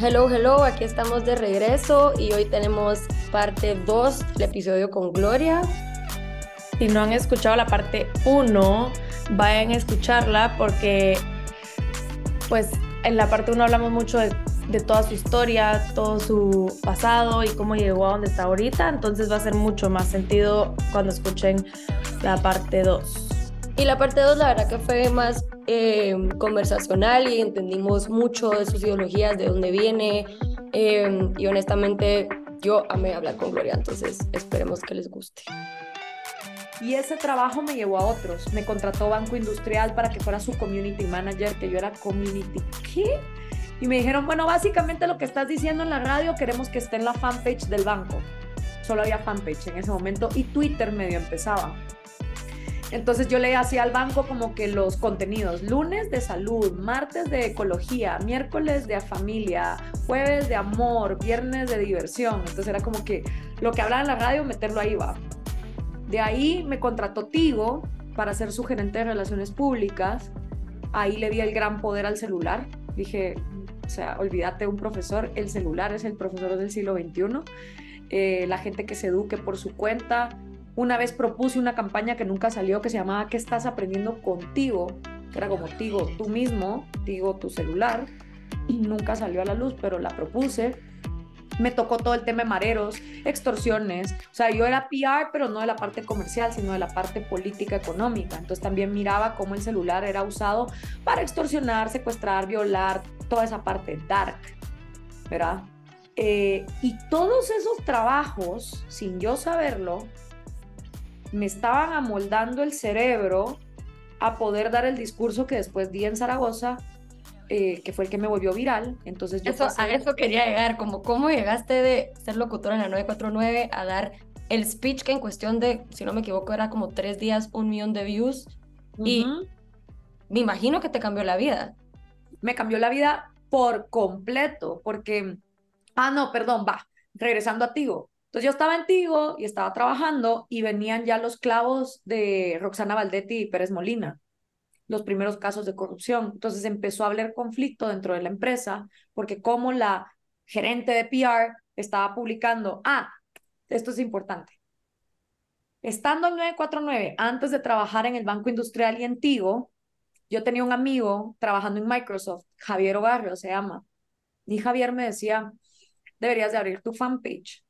Hello, hello, aquí estamos de regreso y hoy tenemos parte 2 del episodio con Gloria. Si no han escuchado la parte 1, vayan a escucharla porque pues en la parte 1 hablamos mucho de, de, toda su historia, todo su pasado y cómo llegó a donde está ahorita, entonces va a ser mucho más sentido cuando escuchen la parte 2. Y la parte 2 la verdad que fue más eh, conversacional y entendimos mucho de sus ideologías, de dónde viene eh, y honestamente yo amé hablar con Gloria, entonces esperemos que les guste. Y ese trabajo me llevó a otros. Me contrató Banco Industrial para que fuera su community manager, que yo era community. ¿Qué? Y me dijeron, bueno, básicamente lo que estás diciendo en la radio queremos que esté en la fanpage del banco. Solo había fanpage en ese momento y Twitter medio empezaba. Entonces yo le hacía al banco como que los contenidos, lunes de salud, martes de ecología, miércoles de familia, jueves de amor, viernes de diversión. Entonces era como que lo que hablaba en la radio, meterlo ahí va. De ahí me contrató Tigo para ser su gerente de relaciones públicas. Ahí le vi el gran poder al celular. Dije, o sea, olvídate un profesor, el celular es el profesor del siglo XXI. Eh, la gente que se eduque por su cuenta, una vez propuse una campaña que nunca salió que se llamaba ¿Qué estás aprendiendo contigo? Que era como Tigo tú mismo, Tigo tu celular. Y nunca salió a la luz, pero la propuse. Me tocó todo el tema de mareros, extorsiones. O sea, yo era PR, pero no de la parte comercial, sino de la parte política económica. Entonces también miraba cómo el celular era usado para extorsionar, secuestrar, violar, toda esa parte dark, ¿verdad? Eh, y todos esos trabajos, sin yo saberlo, me estaban amoldando el cerebro a poder dar el discurso que después di en Zaragoza, eh, que fue el que me volvió viral. Entonces yo eso, pasé... A eso quería llegar, como cómo llegaste de ser locutora en la 949 a dar el speech que en cuestión de, si no me equivoco, era como tres días, un millón de views. Uh -huh. Y me imagino que te cambió la vida. Me cambió la vida por completo, porque, ah, no, perdón, va, regresando a Tigo. Entonces yo estaba en Tigo y estaba trabajando y venían ya los clavos de Roxana Valdetti y Pérez Molina, los primeros casos de corrupción. Entonces empezó a haber conflicto dentro de la empresa porque como la gerente de PR estaba publicando, ah, esto es importante. Estando en 949, antes de trabajar en el Banco Industrial y en Tigo, yo tenía un amigo trabajando en Microsoft, Javier Ogarrio se llama, y Javier me decía, deberías de abrir tu fanpage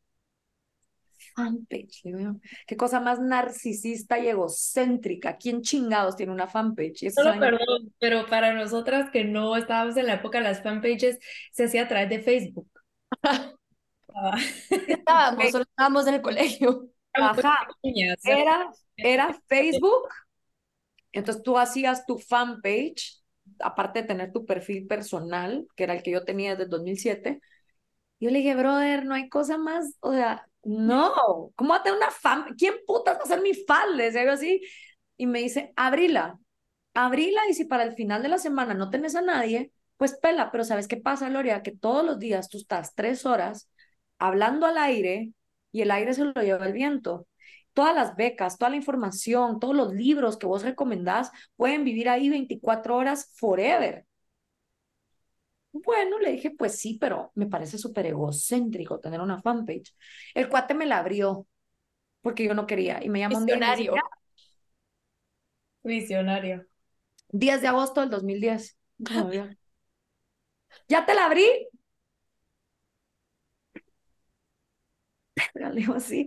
fanpage. Qué cosa más narcisista y egocéntrica. ¿Quién chingados tiene una fanpage? Solo perdón, pero para nosotras que no estábamos en la época, las fanpages se hacía a través de Facebook. estábamos, solo estábamos en el colegio. Ajá. Era, era Facebook. Entonces tú hacías tu fanpage, aparte de tener tu perfil personal, que era el que yo tenía desde 2007. Yo le dije, brother, no hay cosa más, o sea, no, ¿cómo va a tener una fan? ¿Quién putas va a ser mi fan? Algo así. Y me dice, abrila, abrila y si para el final de la semana no tenés a nadie, pues pela. Pero ¿sabes qué pasa, Gloria? Que todos los días tú estás tres horas hablando al aire y el aire se lo lleva el viento. Todas las becas, toda la información, todos los libros que vos recomendás pueden vivir ahí 24 horas forever. Bueno, le dije, pues sí, pero me parece súper egocéntrico tener una fanpage. El cuate me la abrió porque yo no quería y me llamó Visionario. un Visionario. 10 de agosto del 2010. ¿Ya te la abrí? Le digo así.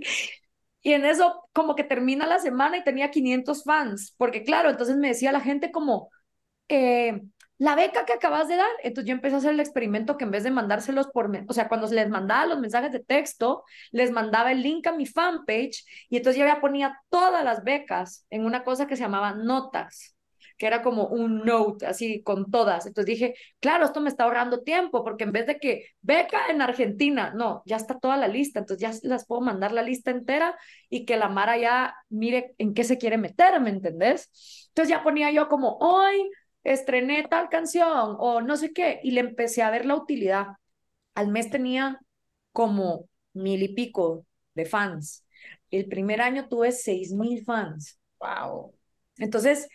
Y en eso como que termina la semana y tenía 500 fans, porque claro, entonces me decía la gente como, eh, la beca que acabas de dar. Entonces yo empecé a hacer el experimento que en vez de mandárselos por, o sea, cuando les mandaba los mensajes de texto, les mandaba el link a mi fanpage y entonces yo ya ponía todas las becas en una cosa que se llamaba notas, que era como un note, así con todas. Entonces dije, claro, esto me está ahorrando tiempo, porque en vez de que beca en Argentina, no, ya está toda la lista, entonces ya las puedo mandar la lista entera y que la Mara ya mire en qué se quiere meter, ¿me entendés? Entonces ya ponía yo como, hoy estrené tal canción o no sé qué, y le empecé a ver la utilidad. Al mes tenía como mil y pico de fans. El primer año tuve seis mil fans. Wow. Entonces,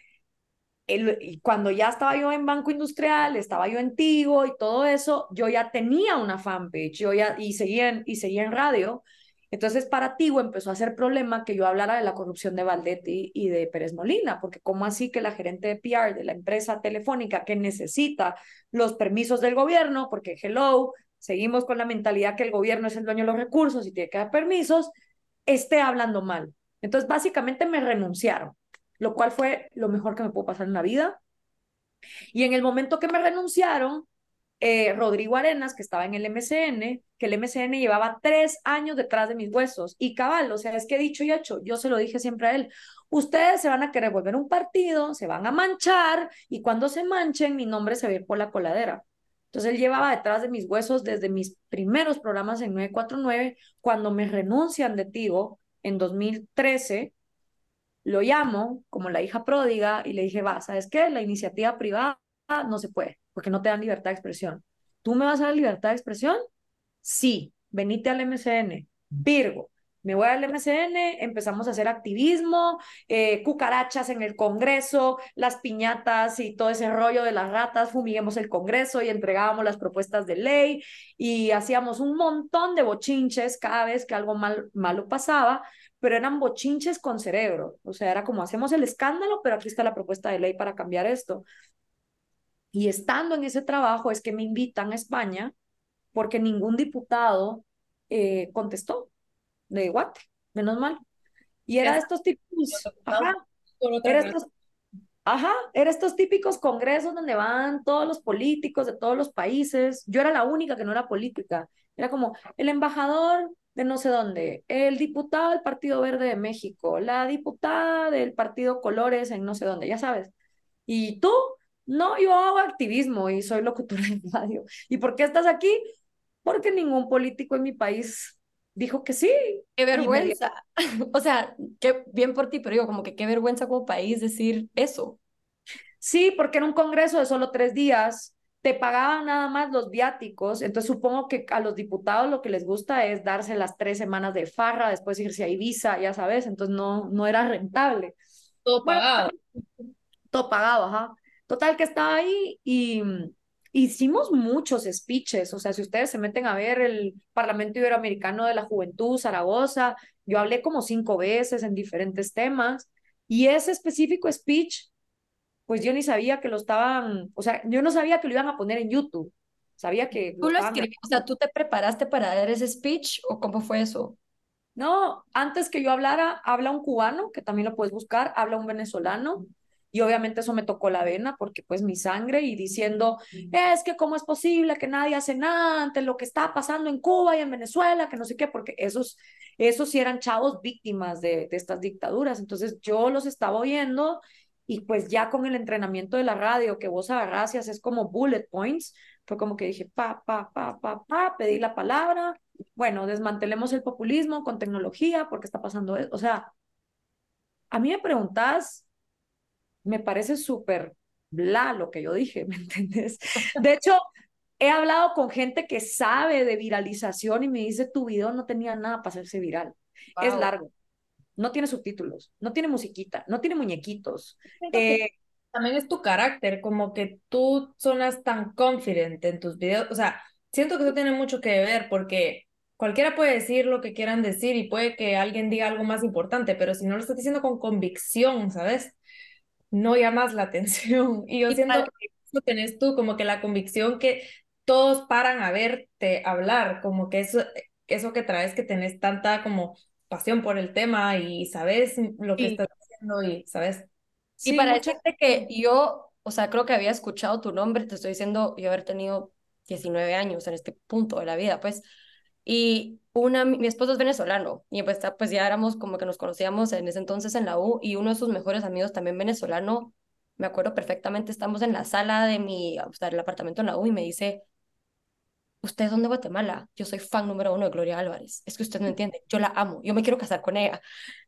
el, cuando ya estaba yo en Banco Industrial, estaba yo en Tigo y todo eso, yo ya tenía una fanpage yo ya, y, seguía en, y seguía en radio. Entonces, para Tigo empezó a ser problema que yo hablara de la corrupción de Valdetti y de Pérez Molina, porque ¿cómo así que la gerente de PR de la empresa telefónica que necesita los permisos del gobierno, porque hello, seguimos con la mentalidad que el gobierno es el dueño de los recursos y tiene que dar permisos, esté hablando mal? Entonces, básicamente me renunciaron lo cual fue lo mejor que me pudo pasar en la vida. Y en el momento que me renunciaron, eh, Rodrigo Arenas, que estaba en el MCN, que el MCN llevaba tres años detrás de mis huesos. Y cabal, o sea, es que dicho y hecho, yo se lo dije siempre a él, ustedes se van a querer volver un partido, se van a manchar y cuando se manchen, mi nombre se va a ir por la coladera. Entonces él llevaba detrás de mis huesos desde mis primeros programas en 949, cuando me renuncian de Tigo en 2013, lo llamo como la hija pródiga y le dije, va, ¿sabes qué? La iniciativa privada no se puede porque no te dan libertad de expresión. ¿Tú me vas a dar libertad de expresión? Sí, venite al MCN. Virgo, me voy al MCN, empezamos a hacer activismo, eh, cucarachas en el Congreso, las piñatas y todo ese rollo de las ratas, fumiguemos el Congreso y entregábamos las propuestas de ley y hacíamos un montón de bochinches cada vez que algo mal, malo pasaba pero eran bochinches con cerebro. O sea, era como hacemos el escándalo, pero aquí está la propuesta de ley para cambiar esto. Y estando en ese trabajo es que me invitan a España porque ningún diputado eh, contestó de Guate, menos mal. Y era estos típicos, ajá, era estos, ajá, era estos típicos congresos donde van todos los políticos de todos los países. Yo era la única que no era política. Era como el embajador de no sé dónde, el diputado del Partido Verde de México, la diputada del Partido Colores en no sé dónde, ya sabes. ¿Y tú? No, yo hago activismo y soy locutora de radio. ¿Y por qué estás aquí? Porque ningún político en mi país dijo que sí. Qué vergüenza. o sea, qué bien por ti, pero digo, como que qué vergüenza como país decir eso. Sí, porque en un congreso de solo tres días te pagaban nada más los viáticos, entonces supongo que a los diputados lo que les gusta es darse las tres semanas de farra, después irse a Ibiza, ya sabes, entonces no, no era rentable. Todo pagado. todo pagado, ajá. Total que estaba ahí y hicimos muchos speeches, o sea, si ustedes se meten a ver el Parlamento Iberoamericano de la Juventud, Zaragoza, yo hablé como cinco veces en diferentes temas y ese específico speech pues yo ni sabía que lo estaban, o sea, yo no sabía que lo iban a poner en YouTube. Sabía que... ¿Tú lo escribiste? O sea, ¿tú te preparaste para dar ese speech o cómo fue eso? No, antes que yo hablara, habla un cubano, que también lo puedes buscar, habla un venezolano, y obviamente eso me tocó la vena porque pues mi sangre y diciendo, es que cómo es posible que nadie hace nada ante lo que está pasando en Cuba y en Venezuela, que no sé qué, porque esos, esos sí eran chavos víctimas de, de estas dictaduras. Entonces yo los estaba oyendo y pues ya con el entrenamiento de la radio que vos agarrás y haces como bullet points, fue como que dije, pa, pa, pa, pa, pa, pedí la palabra, bueno, desmantelemos el populismo con tecnología, porque está pasando eso. O sea, a mí me preguntas, me parece súper bla lo que yo dije, ¿me entiendes? De hecho, he hablado con gente que sabe de viralización y me dice, tu video no tenía nada para hacerse viral. Es largo no tiene subtítulos, no tiene musiquita, no tiene muñequitos. Eh, también es tu carácter, como que tú sonas tan confident en tus videos, o sea, siento que eso tiene mucho que ver porque cualquiera puede decir lo que quieran decir y puede que alguien diga algo más importante, pero si no lo estás diciendo con convicción, ¿sabes? No llamas la atención. Y yo siento que eso tenés tú, como que la convicción que todos paran a verte hablar, como que eso, eso que traes que tenés tanta como pasión por el tema y sabes lo que estás haciendo y sabes. Sí, y para decirte que yo, o sea, creo que había escuchado tu nombre, te estoy diciendo, yo haber tenido 19 años en este punto de la vida, pues, y una, mi esposo es venezolano, y pues, pues ya éramos como que nos conocíamos en ese entonces en la U, y uno de sus mejores amigos también venezolano, me acuerdo perfectamente, estamos en la sala de mi, o sea, el apartamento en la U y me dice, ¿usted es de Guatemala? Yo soy fan número uno de Gloria Álvarez. Es que usted no entiende, yo la amo, yo me quiero casar con ella.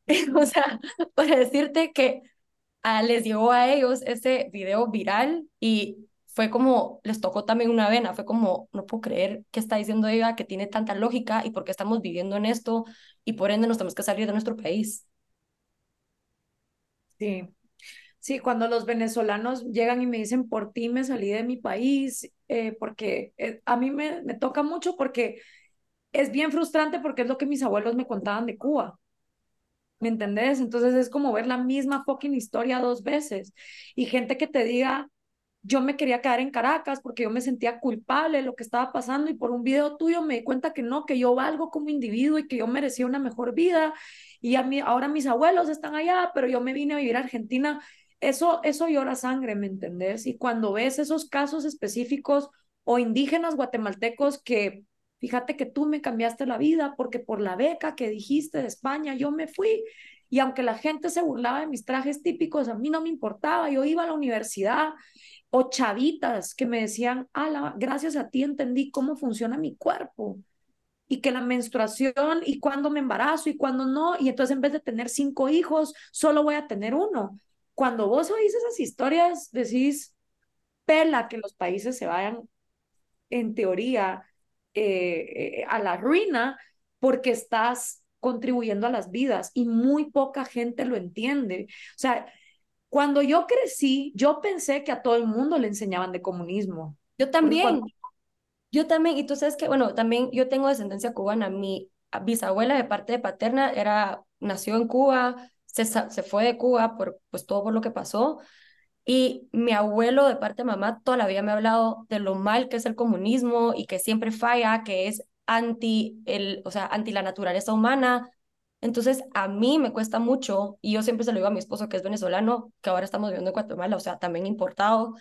o sea, para decirte que a, les llegó a ellos ese video viral y fue como, les tocó también una vena, fue como, no puedo creer que está diciendo ella, que tiene tanta lógica y por qué estamos viviendo en esto y por ende nos tenemos que salir de nuestro país. Sí, sí, cuando los venezolanos llegan y me dicen, por ti me salí de mi país, eh, porque eh, a mí me, me toca mucho porque es bien frustrante porque es lo que mis abuelos me contaban de Cuba. ¿Me entendés? Entonces es como ver la misma fucking historia dos veces. Y gente que te diga, yo me quería quedar en Caracas porque yo me sentía culpable de lo que estaba pasando y por un video tuyo me di cuenta que no, que yo valgo como individuo y que yo merecía una mejor vida y a mí, ahora mis abuelos están allá, pero yo me vine a vivir a Argentina. Eso, eso llora sangre, ¿me entendés? Y cuando ves esos casos específicos o indígenas guatemaltecos que, fíjate que tú me cambiaste la vida porque por la beca que dijiste de España, yo me fui. Y aunque la gente se burlaba de mis trajes típicos, a mí no me importaba, yo iba a la universidad o chavitas que me decían, ala, gracias a ti entendí cómo funciona mi cuerpo y que la menstruación y cuándo me embarazo y cuándo no, y entonces en vez de tener cinco hijos, solo voy a tener uno. Cuando vos oís esas historias, decís, pela que los países se vayan, en teoría, eh, eh, a la ruina porque estás contribuyendo a las vidas y muy poca gente lo entiende. O sea, cuando yo crecí, yo pensé que a todo el mundo le enseñaban de comunismo. Yo también. Yo también, y tú sabes que, bueno, también yo tengo descendencia cubana. Mi bisabuela de parte de paterna era, nació en Cuba, se, se fue de Cuba por pues, todo por lo que pasó. Y mi abuelo de parte de mamá toda la vida me ha hablado de lo mal que es el comunismo y que siempre falla, que es anti, el, o sea, anti la naturaleza humana, entonces, a mí me cuesta mucho, y yo siempre se lo digo a mi esposo, que es venezolano, que ahora estamos viviendo en Guatemala, o sea, también importado,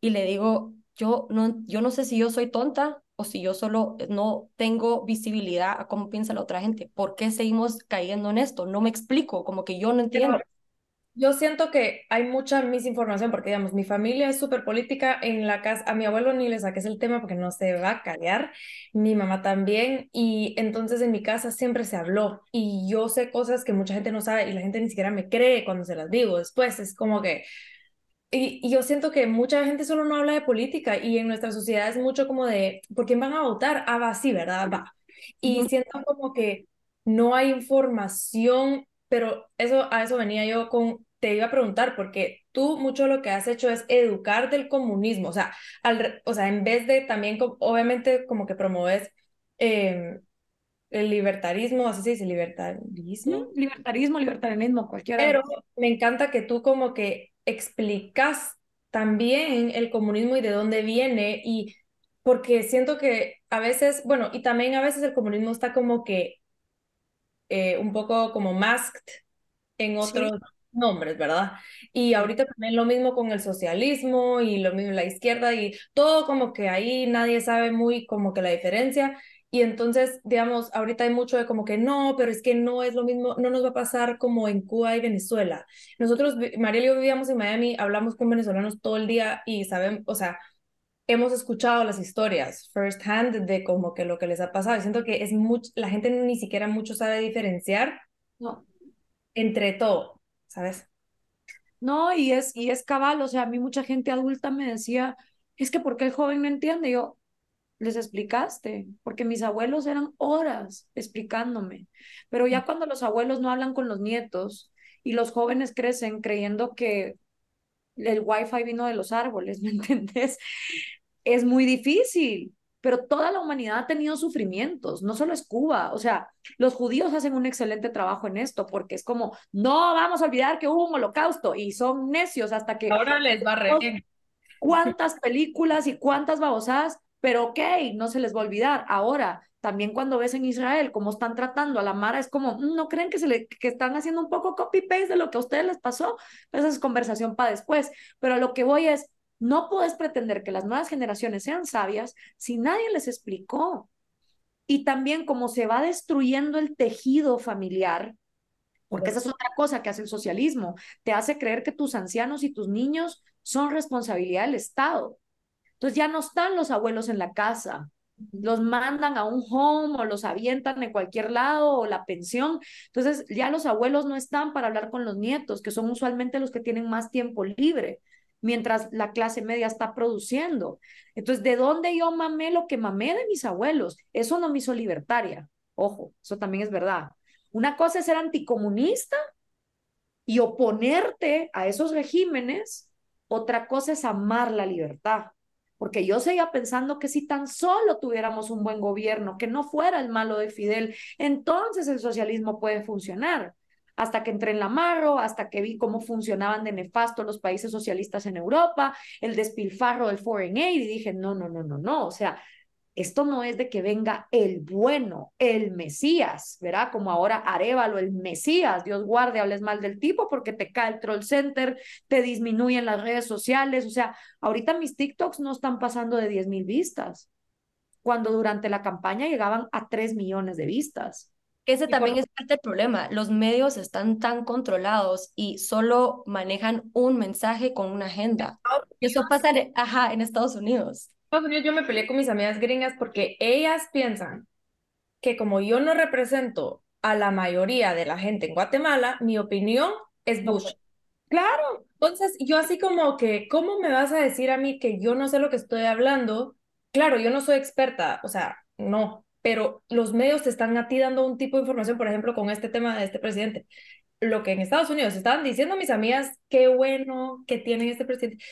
y le digo, yo no, yo no sé si yo soy tonta o si yo solo no tengo visibilidad a cómo piensa la otra gente. ¿Por qué seguimos cayendo en esto? No me explico, como que yo no entiendo. Yo siento que hay mucha misinformación porque, digamos, mi familia es súper política. En la casa, a mi abuelo ni le saques el tema porque no se va a callar. Mi mamá también. Y entonces en mi casa siempre se habló. Y yo sé cosas que mucha gente no sabe y la gente ni siquiera me cree cuando se las digo. Después es como que. Y, yo siento que mucha gente solo no habla de política y en nuestra sociedad es mucho como de, ¿por quién van a votar? Ah, va, sí, ¿verdad? Va. Y siento como que no hay información pero eso, a eso venía yo con te iba a preguntar, porque tú mucho lo que has hecho es educar del comunismo, o sea, al, o sea en vez de también, obviamente, como que promueves em, el libertarismo, así se dice, libertarismo. Libertarismo, libertarianismo, cualquiera. Pero me encanta que tú como que explicas también el comunismo y de dónde viene y porque siento que a veces, bueno, y también a veces el comunismo está como que eh, un poco como masked en otros nombres, ¿verdad? Y ahorita también lo mismo con el socialismo y lo mismo la izquierda y todo como que ahí nadie sabe muy como que la diferencia. Y entonces, digamos, ahorita hay mucho de como que no, pero es que no es lo mismo, no nos va a pasar como en Cuba y Venezuela. Nosotros, Mariel y yo vivíamos en Miami, hablamos con venezolanos todo el día y saben, o sea, hemos escuchado las historias first hand de como que lo que les ha pasado. Y siento que es mucho, la gente ni siquiera mucho sabe diferenciar no. entre todo. ¿Sabes? No, y es, y es cabal, o sea, a mí mucha gente adulta me decía, es que ¿por qué el joven no entiende? Yo, les explicaste, porque mis abuelos eran horas explicándome, pero ya cuando los abuelos no hablan con los nietos y los jóvenes crecen creyendo que el wifi vino de los árboles, ¿me entendés? Es muy difícil, pero toda la humanidad ha tenido sufrimientos, no solo es Cuba, o sea, los judíos hacen un excelente trabajo en esto, porque es como, no vamos a olvidar que hubo un holocausto y son necios hasta que... Ahora les va a reír. ¿Cuántas películas y cuántas babosadas? Pero ok, no se les va a olvidar. Ahora, también cuando ves en Israel cómo están tratando a la Mara, es como, mm, ¿no creen que, se le, que están haciendo un poco copy-paste de lo que a ustedes les pasó? Esa es conversación para después. Pero a lo que voy es, no puedes pretender que las nuevas generaciones sean sabias si nadie les explicó. Y también como se va destruyendo el tejido familiar, Porque esa es otra cosa que hace el socialismo. Te hace creer que tus ancianos y tus niños son responsabilidad del Estado. Entonces ya no están los abuelos en la casa, los mandan a un home o los avientan en cualquier lado o la pensión. Entonces ya los abuelos no están para hablar con los nietos, que son usualmente los que tienen más tiempo libre, mientras la clase media está produciendo. Entonces, ¿de dónde yo mamé lo que mamé de mis abuelos? Eso no me hizo libertaria. Ojo, eso también es verdad. Una cosa es ser anticomunista y oponerte a esos regímenes, otra cosa es amar la libertad porque yo seguía pensando que si tan solo tuviéramos un buen gobierno, que no fuera el malo de Fidel, entonces el socialismo puede funcionar. Hasta que entré en la Marro, hasta que vi cómo funcionaban de nefasto los países socialistas en Europa, el despilfarro del foreign aid, y dije, no, no, no, no, no, o sea, esto no es de que venga el bueno, el Mesías, ¿verdad? Como ahora Arevalo, el Mesías, Dios guarde, hables mal del tipo porque te cae el troll center, te disminuyen las redes sociales, o sea, ahorita mis TikToks no están pasando de 10 mil vistas, cuando durante la campaña llegaban a 3 millones de vistas. Ese también es parte del problema. Los medios están tan controlados y solo manejan un mensaje con una agenda. Eso pasa ajá, en Estados Unidos. Estados Unidos yo me peleé con mis amigas gringas porque ellas piensan que como yo no represento a la mayoría de la gente en Guatemala, mi opinión es Bush. Claro. Entonces, yo así como que, ¿cómo me vas a decir a mí que yo no sé lo que estoy hablando? Claro, yo no soy experta, o sea, no, pero los medios te están a ti dando un tipo de información, por ejemplo, con este tema de este presidente. Lo que en Estados Unidos estaban diciendo mis amigas, qué bueno que tienen este presidente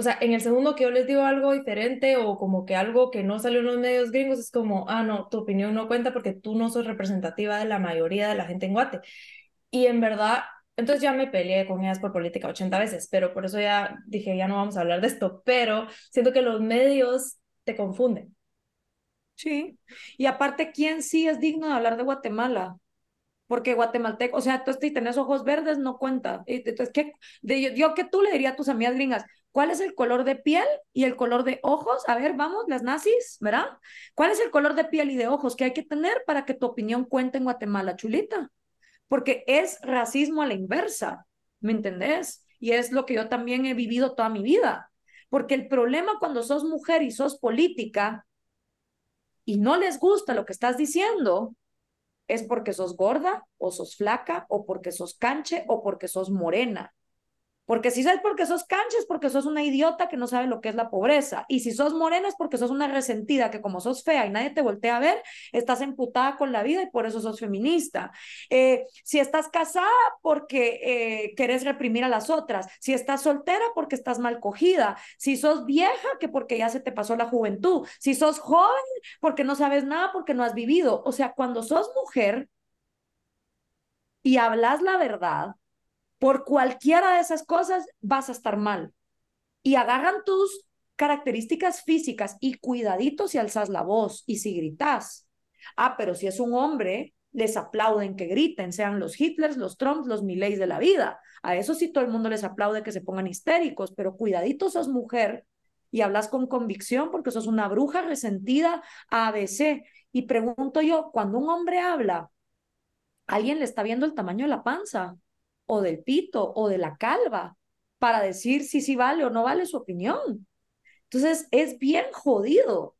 o sea, en el segundo que yo les digo algo diferente o como que algo que no salió en los medios gringos, es como, ah, no, tu opinión no cuenta porque tú no sos representativa de la mayoría de la gente en Guate. Y en verdad, entonces ya me peleé con ellas por política 80 veces, pero por eso ya dije, ya no vamos a hablar de esto, pero siento que los medios te confunden. Sí, y aparte, ¿quién sí es digno de hablar de Guatemala? porque guatemalteco, o sea, tú si tenés ojos verdes, no cuenta. Entonces, ¿qué? De, yo, que tú le diría a tus amigas gringas, ¿cuál es el color de piel y el color de ojos? A ver, vamos, las nazis, ¿verdad? ¿Cuál es el color de piel y de ojos que hay que tener para que tu opinión cuente en Guatemala, chulita? Porque es racismo a la inversa, ¿me entendés? Y es lo que yo también he vivido toda mi vida. Porque el problema cuando sos mujer y sos política y no les gusta lo que estás diciendo, es porque sos gorda o sos flaca o porque sos canche o porque sos morena. Porque si sabes porque sos cancha es porque sos una idiota que no sabe lo que es la pobreza. Y si sos morena es porque sos una resentida que como sos fea y nadie te voltea a ver, estás emputada con la vida y por eso sos feminista. Eh, si estás casada porque eh, querés reprimir a las otras. Si estás soltera porque estás mal cogida. Si sos vieja que porque ya se te pasó la juventud. Si sos joven porque no sabes nada porque no has vivido. O sea, cuando sos mujer y hablas la verdad, por cualquiera de esas cosas vas a estar mal. Y agarran tus características físicas y cuidaditos si alzas la voz y si gritas. Ah, pero si es un hombre, les aplauden que griten, sean los Hitlers, los Trumps, los Mileys de la vida. A eso sí todo el mundo les aplaude que se pongan histéricos, pero cuidaditos sos mujer y hablas con convicción porque sos una bruja resentida ABC. Y pregunto yo, cuando un hombre habla, ¿alguien le está viendo el tamaño de la panza? O del pito o de la calva para decir si sí vale o no vale su opinión. Entonces es bien jodido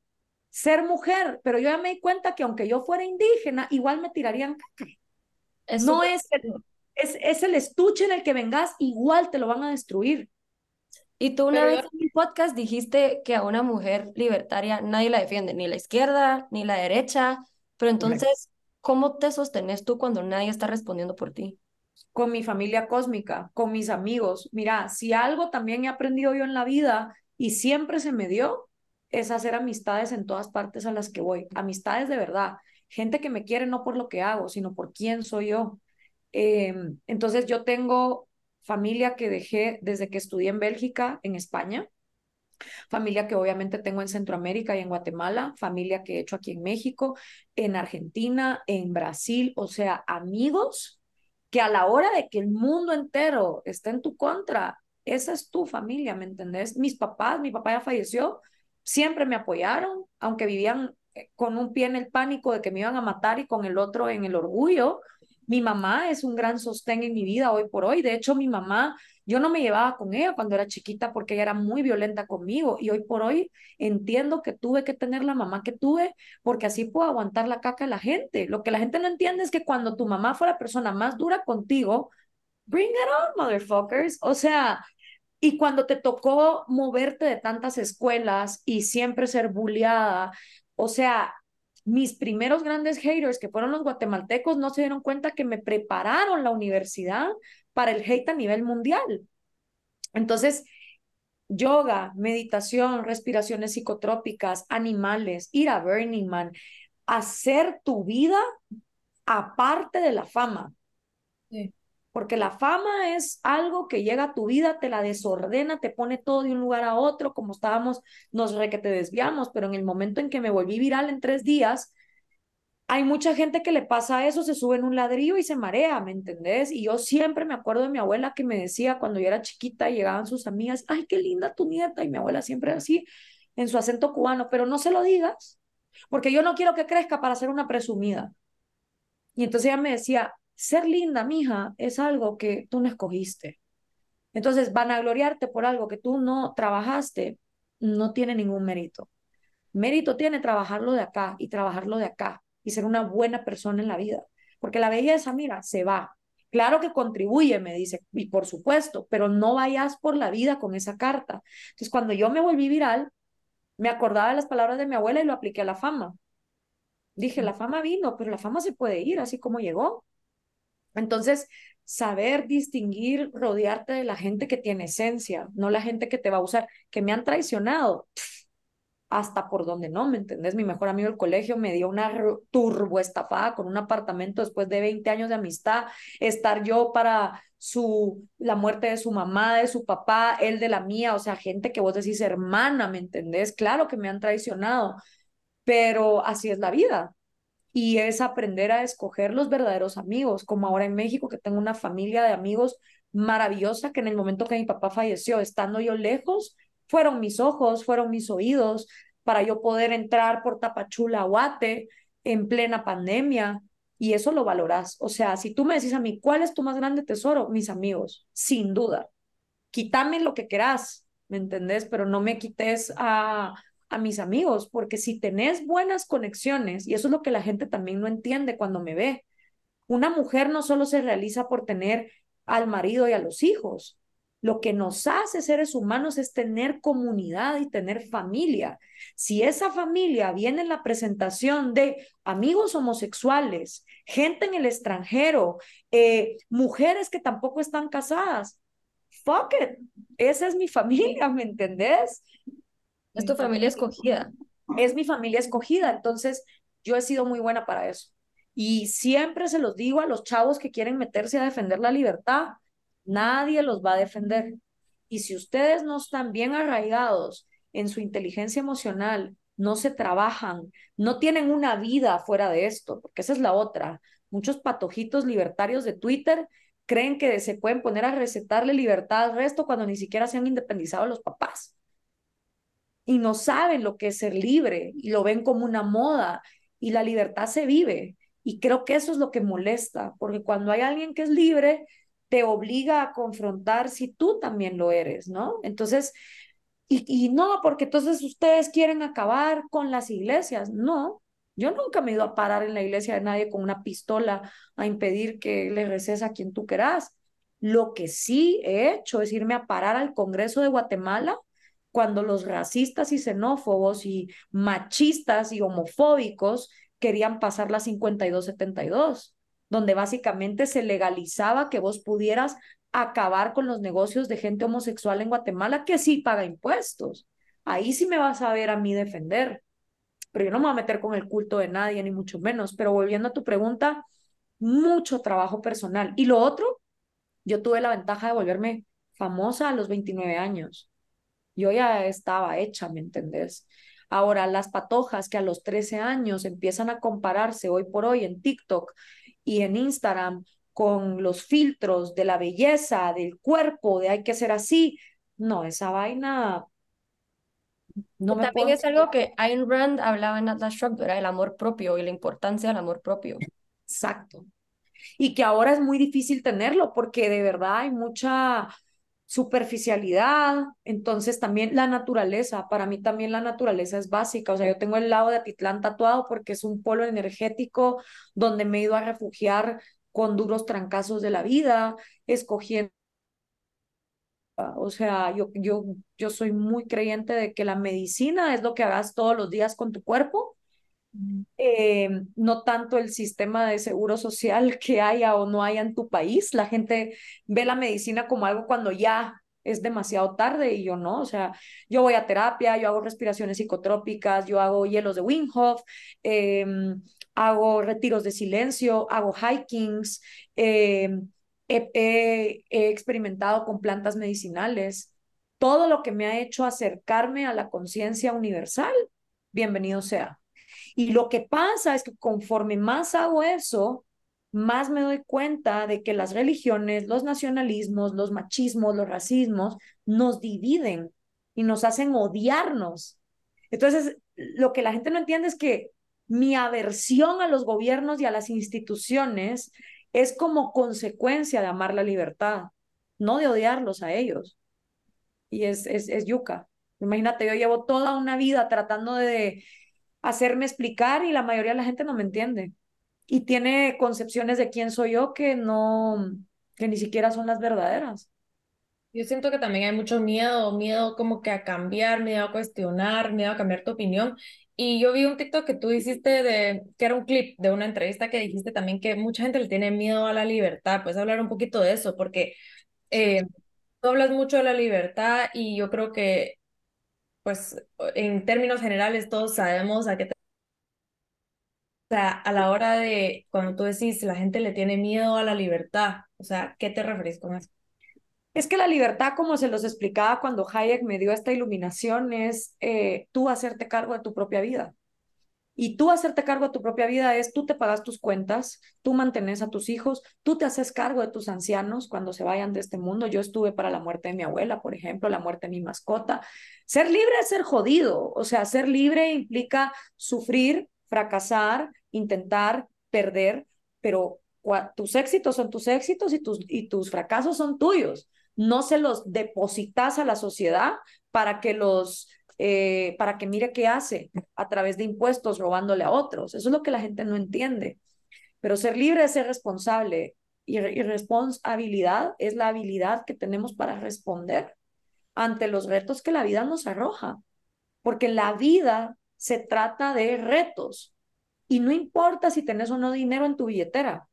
ser mujer, pero yo ya me di cuenta que aunque yo fuera indígena, igual me tirarían caca. no es el, es, es el estuche en el que vengas, igual te lo van a destruir. Y tú una vez en mi podcast dijiste que a una mujer libertaria nadie la defiende, ni la izquierda, ni la derecha, pero entonces, ¿cómo te sostenes tú cuando nadie está respondiendo por ti? Con mi familia cósmica, con mis amigos. Mira, si algo también he aprendido yo en la vida y siempre se me dio, es hacer amistades en todas partes a las que voy. Amistades de verdad. Gente que me quiere no por lo que hago, sino por quién soy yo. Em, entonces yo tengo familia que dejé desde que estudié en Bélgica, en España, familia que obviamente tengo en Centroamérica y en Guatemala, familia que he hecho aquí en México, en Argentina, en Brasil, o sea, amigos que a la hora de que el mundo entero esté en tu contra, esa es tu familia, ¿me entendés? Mis papás, mi papá ya falleció, siempre me apoyaron, aunque vivían eh, con un pie en el pánico de que me iban a matar y con el otro en el orgullo Mi mamá es un gran sostén en mi vida hoy por hoy. De hecho, mi mamá, yo no me llevaba con ella cuando era chiquita porque ella era muy violenta conmigo y hoy por hoy entiendo que tuve que tener la mamá que tuve porque así puedo aguantar la caca de la gente. Lo que la gente no entiende es que cuando tu mamá fue la persona más dura contigo, bring it on, motherfuckers. O sea, y cuando te tocó moverte de tantas escuelas y siempre ser bulliada, o sea, mis primeros grandes haters, que fueron los guatemaltecos, no se dieron cuenta que me prepararon la universidad para el hate a nivel mundial. Entonces, yoga, meditación, respiraciones psicotrópicas, animales, ir a Burning Man, hacer tu vida aparte de la fama. Porque la fama es algo que llega a tu vida, te la desordena, te pone todo de un lugar a otro, como estábamos, nos re que te desviamos, pero en el momento en que me volví viral en tres días, hay mucha gente que le pasa eso, se sube en un ladrillo y se marea, ¿me entendés? Y yo siempre me acuerdo de mi abuela que me decía cuando yo era chiquita, llegaban sus amigas, ay, qué linda tu nieta, y mi abuela siempre así, en su acento cubano, pero no se lo digas, porque yo no quiero que crezca para ser una presumida. Y entonces ella me decía, ser linda, mija, es algo que tú no escogiste. Entonces, vanagloriarte por algo que tú no trabajaste, no tiene ningún mérito. Mérito tiene trabajarlo de acá y trabajarlo de acá y ser una buena persona en la vida. Porque la belleza, mira, se va. Claro que contribuye, me dice, y por supuesto, pero no vayas por la vida con esa carta. Entonces, cuando yo me volví viral, me acordaba de las palabras de mi abuela y lo apliqué a la fama. Dije, la fama vino, pero la fama se puede ir así como llegó. Entonces, saber distinguir, rodearte de la gente que tiene esencia, no la gente que te va a usar, que me han traicionado hasta por donde no, ¿me entendés? Mi mejor amigo del colegio me dio una turbo estafada con un apartamento después de 20 años de amistad, estar yo para su la muerte de su mamá, de su papá, él de la mía, o sea, gente que vos decís hermana, ¿me entendés? Claro que me han traicionado, pero así es la vida y es aprender a escoger los verdaderos amigos, como ahora en México, que tengo una familia de amigos maravillosa que en el momento que mi papá falleció, estando yo lejos, fueron mis ojos, fueron mis oídos para yo poder entrar por Tapachula, Guate, en plena pandemia, y eso lo valoras. O sea, si tú me decís a mí, ¿cuál es tu más grande tesoro? Mis amigos, sin duda. Quítame lo que querás, ¿me entendés? Pero no me quites a a mis amigos, porque si tenés buenas conexiones, y eso es lo que la gente también no entiende cuando me ve, una mujer no solo se realiza por tener al marido y a los hijos, lo que nos hace seres humanos es tener comunidad y tener familia. Si esa familia viene en la presentación de amigos homosexuales, gente en el extranjero, eh, mujeres que tampoco están casadas, fuck it, esa es mi familia, ¿me entendés? Es tu familia escogida. Es mi familia escogida, entonces yo he sido muy buena para eso. Y siempre se los digo a los chavos que quieren meterse a defender la libertad, nadie los va a defender. Y si ustedes no están bien arraigados en su inteligencia emocional, no se trabajan, no tienen una vida fuera de esto, porque esa es la otra. Muchos patojitos libertarios de Twitter creen que se pueden poner a recetarle libertad al resto cuando ni siquiera se han independizado los papás y no saben lo que es ser libre y lo ven como una moda y la libertad se vive. Y creo que eso es lo que molesta, porque cuando hay alguien que es libre, te obliga a confrontar si tú también lo eres, ¿no? Entonces, y, y no, porque entonces ustedes quieren acabar con las iglesias. No, yo nunca me he ido a parar en la iglesia de nadie con una pistola a impedir que le reces a quien tú querás. Lo que sí he hecho es irme a parar al Congreso de Guatemala cuando los racistas y xenófobos y machistas y homofóbicos querían pasar la 5272, donde básicamente se legalizaba que vos pudieras acabar con los negocios de gente homosexual en Guatemala que sí paga impuestos. Ahí sí me vas a ver a mí defender. Pero yo no me voy a meter con el culto de nadie, ni mucho menos. Pero volviendo a tu pregunta, mucho trabajo personal. Y lo otro, yo tuve la ventaja de volverme famosa a los 29 años. Yo ya estaba hecha, ¿me entendés? Ahora, las patojas que a los 13 años empiezan a compararse hoy por hoy en TikTok y en Instagram con los filtros de la belleza, del cuerpo, de hay que ser así. No, esa vaina no me También es algo que Ayn Rand hablaba en Atlas Shrugged, era el amor propio y la importancia del amor propio. Exacto. y que ahora es muy difícil tenerlo porque de verdad hay mucha superficialidad, entonces también la naturaleza, para mí también la naturaleza es básica, o sea, yo tengo el lado de Atitlán tatuado porque es un polo energético donde me he ido a refugiar con duros trancazos de la vida, escogiendo o sea, yo, yo, yo soy muy creyente de que la medicina es lo que hagas todos los días con tu cuerpo eh, no tanto el sistema de seguro social que haya o no haya en tu país. La gente ve la medicina como algo cuando ya es demasiado tarde y yo no, o sea, yo voy a terapia, yo hago respiraciones psicotrópicas, yo hago hielos de Wim Hof, em, hago retiros de silencio, hago hikings, em, he experimentado con plantas medicinales. Todo lo que me ha hecho acercarme a la conciencia universal, bienvenido sea. Y lo que pasa es que conforme más hago eso, más me doy cuenta de que las religiones, los nacionalismos, los machismos, los racismos nos dividen y nos hacen odiarnos. Entonces, lo que la gente no entiende es que mi aversión a los gobiernos y a las instituciones es como consecuencia de amar la libertad, no de odiarlos a ellos. Y es, es, es yuca. Imagínate, yo llevo toda una vida tratando de hacerme explicar y la mayoría de la gente no me entiende. Y tiene concepciones de quién soy yo que no, que ni siquiera son las verdaderas. Yo siento que también hay mucho miedo, miedo como que a cambiar, miedo a cuestionar, miedo a cambiar tu opinión. Y yo vi un TikTok que tú hiciste de, que era un clip de una entrevista que dijiste también que mucha gente le tiene miedo a la libertad. Puedes hablar un poquito de eso, porque eh, tú hablas mucho de la libertad y yo creo que pues en términos generales todos sabemos a qué te... O sea, a la hora de, cuando tú decís, la gente le tiene miedo a la libertad, o sea, ¿qué te referís con eso? Es que la libertad, como se los explicaba cuando Hayek me dio esta iluminación, es eh, tú hacerte cargo de tu propia vida. Y tú hacerte cargo de tu propia vida es tú te pagas tus cuentas, tú mantienes a tus hijos, tú te haces cargo de tus ancianos cuando se vayan de este mundo. Yo estuve para la muerte de mi abuela, por ejemplo, la muerte de mi mascota. Ser libre es ser jodido, o sea, ser libre implica sufrir, fracasar, intentar, perder, pero tus éxitos son tus éxitos y tus, y tus fracasos son tuyos. No se los depositas a la sociedad para que los eh, para que mire qué hace a través de impuestos robándole a otros. Eso es lo que la gente no entiende. Pero ser libre es ser responsable y, y responsabilidad es la habilidad que tenemos para responder ante los retos que la vida nos arroja. Porque la vida se trata de retos y no importa si tenés o no dinero en tu billetera.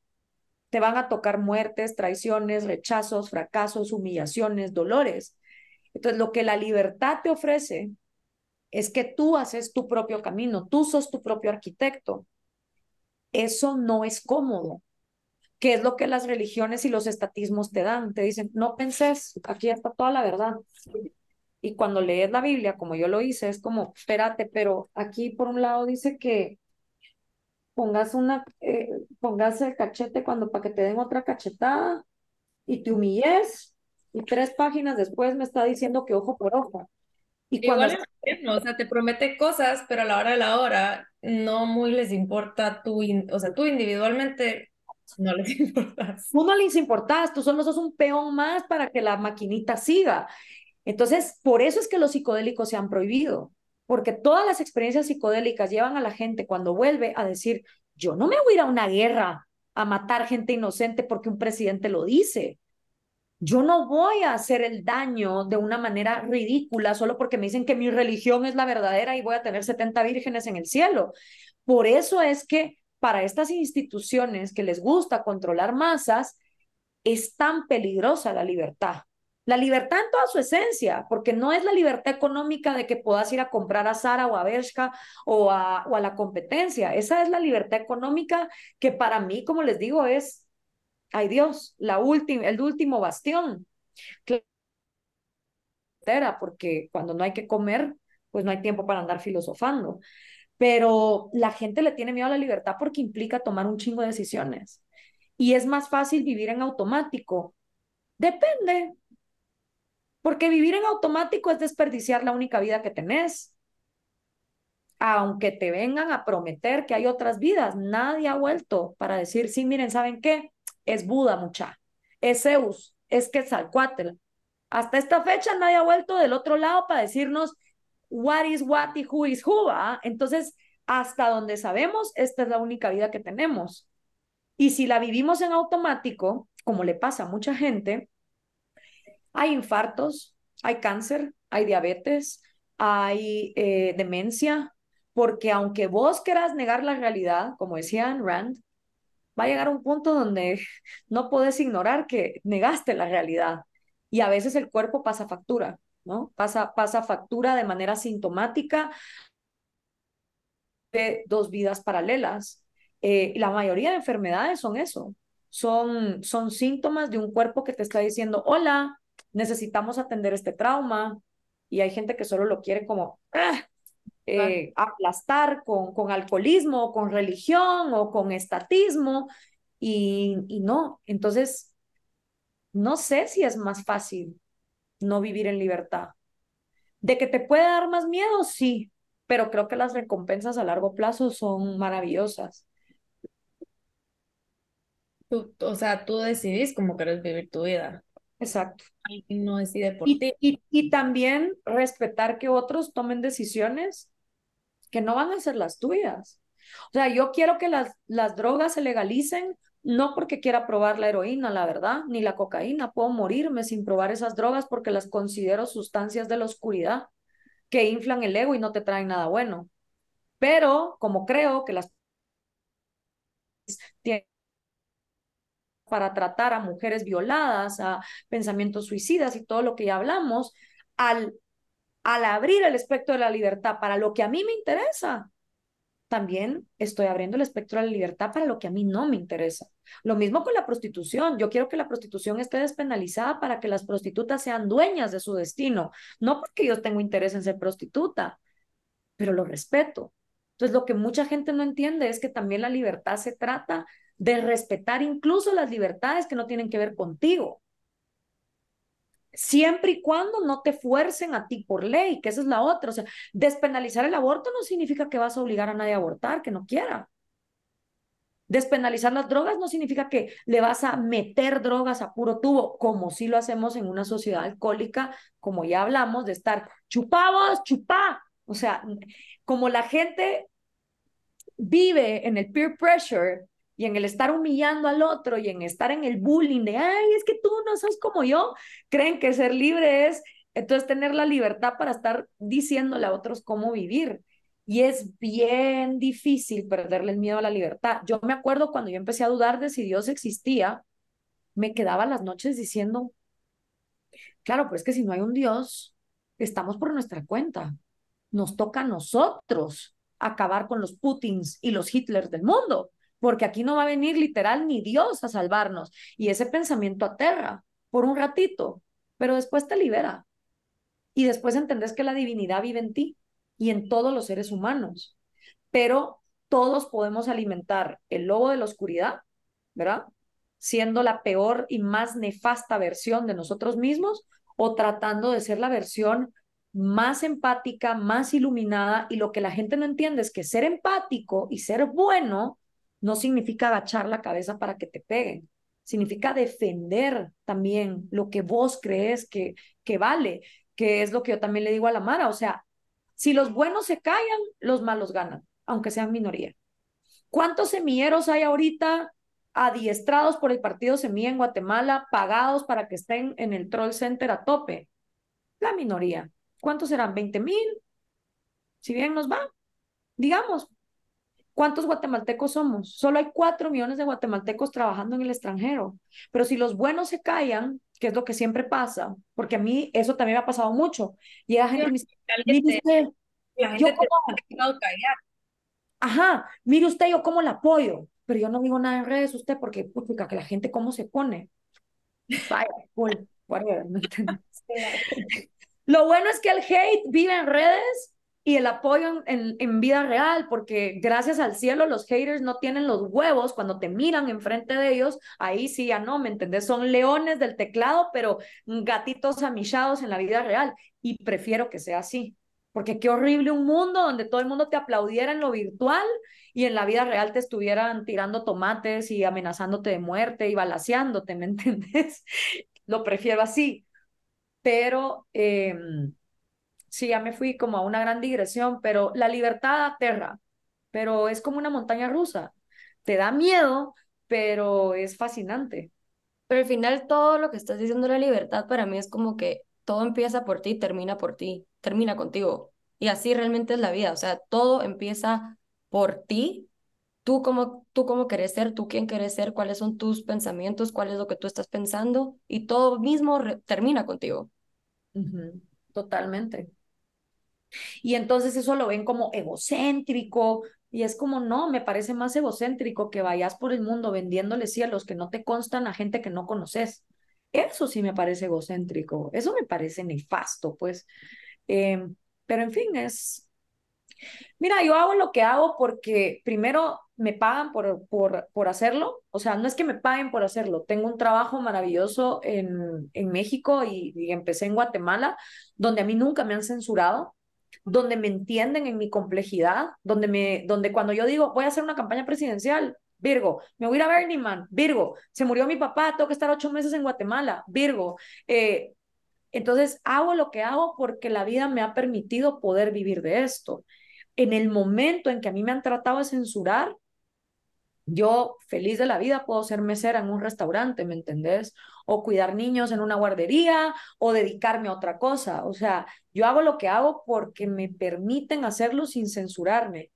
Te van a tocar muertes, traiciones, rechazos, fracasos, humillaciones, dolores. Entonces, lo que la libertad te ofrece es que tú haces tu propio camino, tú sos tu propio arquitecto. Eso no es cómodo, que es lo que las religiones y los estatismos te dan. Te dicen, no penses, aquí está toda la verdad. Y cuando lees la Biblia, como yo lo hice, es como, espérate, pero aquí por un lado dice que pongas una, eh, pongas el cachete cuando para que te den otra cachetada y te humilles y tres páginas después me está diciendo que ojo por ojo. Y cuando... Igual o sea, te promete cosas, pero a la hora de la hora no muy les importa tú, o sea, tú individualmente no les importas. Tú no les importas, tú solo sos un peón más para que la maquinita siga. Entonces, por eso es que los psicodélicos se han prohibido, porque todas las experiencias psicodélicas llevan a la gente cuando vuelve a decir, yo no me voy a ir a una guerra a matar gente inocente porque un presidente lo dice. Yo no voy a hacer el daño de una manera ridícula solo porque me dicen que mi religión es la verdadera y voy a tener 70 vírgenes en el cielo. Por eso es que para estas instituciones que les gusta controlar masas, es tan peligrosa la libertad. La libertad en toda su esencia, porque no es la libertad económica de que puedas ir a comprar a Sara o a Bershka o a, o a la competencia. Esa es la libertad económica que para mí, como les digo, es ay Dios, la última, el último bastión. Porque cuando no hay que comer, pues no hay tiempo para andar filosofando. Pero la gente le tiene miedo a la libertad porque implica tomar un chingo de decisiones. Y es más fácil vivir en automático. Depende. Porque vivir en automático es desperdiciar la única vida que tenés. Aunque te vengan a prometer que hay otras vidas, nadie ha vuelto para decir, sí, miren, ¿saben qué? Es Buda, mucha, es Zeus, es Quetzalcoatl. Hasta esta fecha nadie ha vuelto del otro lado para decirnos what is what y who is who. Entonces, hasta donde sabemos, esta es la única vida que tenemos. Y si la vivimos en automático, como le pasa a mucha gente, hay infartos, hay cáncer, hay diabetes, hay eh, demencia, porque aunque vos quieras negar la realidad, como decía Rand, va a llegar un punto donde no puedes ignorar que negaste la realidad. Y a veces el cuerpo pasa factura, ¿no? Pasa, pasa factura de manera sintomática de dos vidas paralelas. Eh, la mayoría de enfermedades son eso, son, son síntomas de un cuerpo que te está diciendo, hola, necesitamos atender este trauma. Y hay gente que solo lo quiere como ¡ah! Eh, aplastar con, con alcoholismo, con religión o con estatismo. Y, y no, entonces, no sé si es más fácil no vivir en libertad. De que te puede dar más miedo, sí, pero creo que las recompensas a largo plazo son maravillosas. o sea, tú decidís cómo quieres vivir tu vida. Exacto. Y no decide por y, ti. Y, y, también respetar que otros tomen decisiones que no van a ser las tuyas. O sea, yo quiero que las, las drogas se legalicen, no porque quiera probar la heroína, la verdad, ni la cocaína. Puedo morirme sin probar esas drogas porque las considero sustancias de la oscuridad que inflan el ego y no te traen nada bueno. Pero como creo que las para tratar a mujeres violadas, a pensamientos suicidas y todo lo que ya hablamos, al, al abrir el espectro de la libertad para lo que a mí me interesa, también estoy abriendo el espectro de la libertad para lo que a mí no me interesa. Lo mismo con la prostitución. Yo quiero que la prostitución esté despenalizada para que las prostitutas sean dueñas de su destino, no porque yo tengo interés en ser prostituta, pero lo respeto. Entonces, lo que mucha gente no entiende es que también la libertad se trata de respetar incluso las libertades que no tienen que ver contigo. Siempre y cuando no te fuercen a ti por ley, que esa es la otra. O sea, despenalizar el aborto no significa que vas a obligar a nadie a abortar, que no quiera. Despenalizar las drogas no significa que le vas a meter drogas a puro tubo, como si lo hacemos en una sociedad alcohólica, como ya hablamos, de estar chupamos, chupá. O sea, como la gente vive en el peer pressure y en el estar humillando al otro y en estar en el bullying de, ay, es que tú no sos como yo, creen que ser libre es entonces tener la libertad para estar diciéndole a otros cómo vivir. Y es bien difícil perderle el miedo a la libertad. Yo me acuerdo cuando yo empecé a dudar de si Dios existía, me quedaba las noches diciendo, claro, pero es que si no hay un Dios, estamos por nuestra cuenta. Nos toca a nosotros acabar con los Putins y los Hitlers del mundo porque aquí no va a venir literal ni Dios a salvarnos. Y ese pensamiento aterra por un ratito, pero después te libera. Y después entendés que la divinidad vive en ti y en todos los seres humanos. Pero todos podemos alimentar el lobo de la oscuridad, ¿verdad? Siendo la peor y más nefasta versión de nosotros mismos o tratando de ser la versión más empática, más iluminada. Y lo que la gente no entiende es que ser empático y ser bueno no significa agachar la cabeza para que te peguen, significa defender también lo que vos crees que, que vale, que es lo que yo también le digo a la Mara, o sea, si los buenos se callan, los malos ganan, aunque sean minoría. ¿Cuántos semilleros hay ahorita adiestrados por el partido Semilla en Guatemala, pagados para que estén en el Troll Center a tope? La minoría. ¿Cuántos serán? ¿20 mil? Si bien nos va, digamos, ¿Cuántos guatemaltecos somos? Solo hay cuatro millones de guatemaltecos trabajando en el extranjero. Pero si los buenos se callan, que es lo que siempre pasa, porque a mí eso también me ha pasado mucho. Llega gente y me dice, mire usted, yo como... Ajá, mire usted, yo cómo la apoyo, pero yo no digo nada en redes usted porque, puta, que la gente cómo se pone. Vaya, cool, whatever, Lo bueno es que el hate vive en redes y el apoyo en, en, vida real, porque gracias al cielo los haters no tienen los huevos cuando te miran enfrente de ellos, ahí sí ya no, ¿me entendés? Son leones del teclado, pero gatitos amillados en la vida real y prefiero que sea así, porque qué horrible un mundo donde todo el mundo te aplaudiera en lo virtual y en la vida real te estuvieran tirando tomates y amenazándote de muerte y balaseándote, ¿me entiendes? Lo prefiero así. Pero eh, sí, ya me fui como a una gran digresión, pero la libertad aterra, pero es como una montaña rusa. Te da miedo, pero es fascinante. Pero al final todo lo que estás diciendo de la libertad para mí es como que todo empieza por ti, termina por ti, termina contigo. Y así realmente es la vida, o sea, todo empieza por ti, tú cómo, tú cómo querés ser, tú quién querés ser, cuáles son tus pensamientos, cuál es lo que tú estás pensando y todo mismo termina contigo. Totalmente. Y entonces eso lo ven como egocéntrico y es como, no, me parece más egocéntrico que vayas por el mundo vendiéndole cielos que no te constan a gente que no conoces. Eso sí me parece egocéntrico, eso me parece nefasto, pues. Em, pero en fin, es, Mira, yo hago lo que hago porque primero me pagan por, por, por hacerlo, o sea, no es que me paguen por hacerlo, tengo un trabajo maravilloso en, en México y, y empecé en Guatemala, donde a mí nunca me han censurado, donde me entienden en mi complejidad, donde, me, donde cuando yo digo, voy a hacer una campaña presidencial, Virgo, me voy a ir a Burning Man, Virgo, se murió mi papá, tengo que estar ocho meses en Guatemala, Virgo. Eh, entonces, hago lo que hago porque la vida me ha permitido poder vivir de esto en el momento en que a mí me han tratado de censurar, yo feliz de la vida puedo ser mesera en un restaurante, ¿me entendés? O cuidar niños en una guardería o dedicarme a otra cosa. O sea, yo hago lo que hago porque me permiten hacerlo sin censurarme.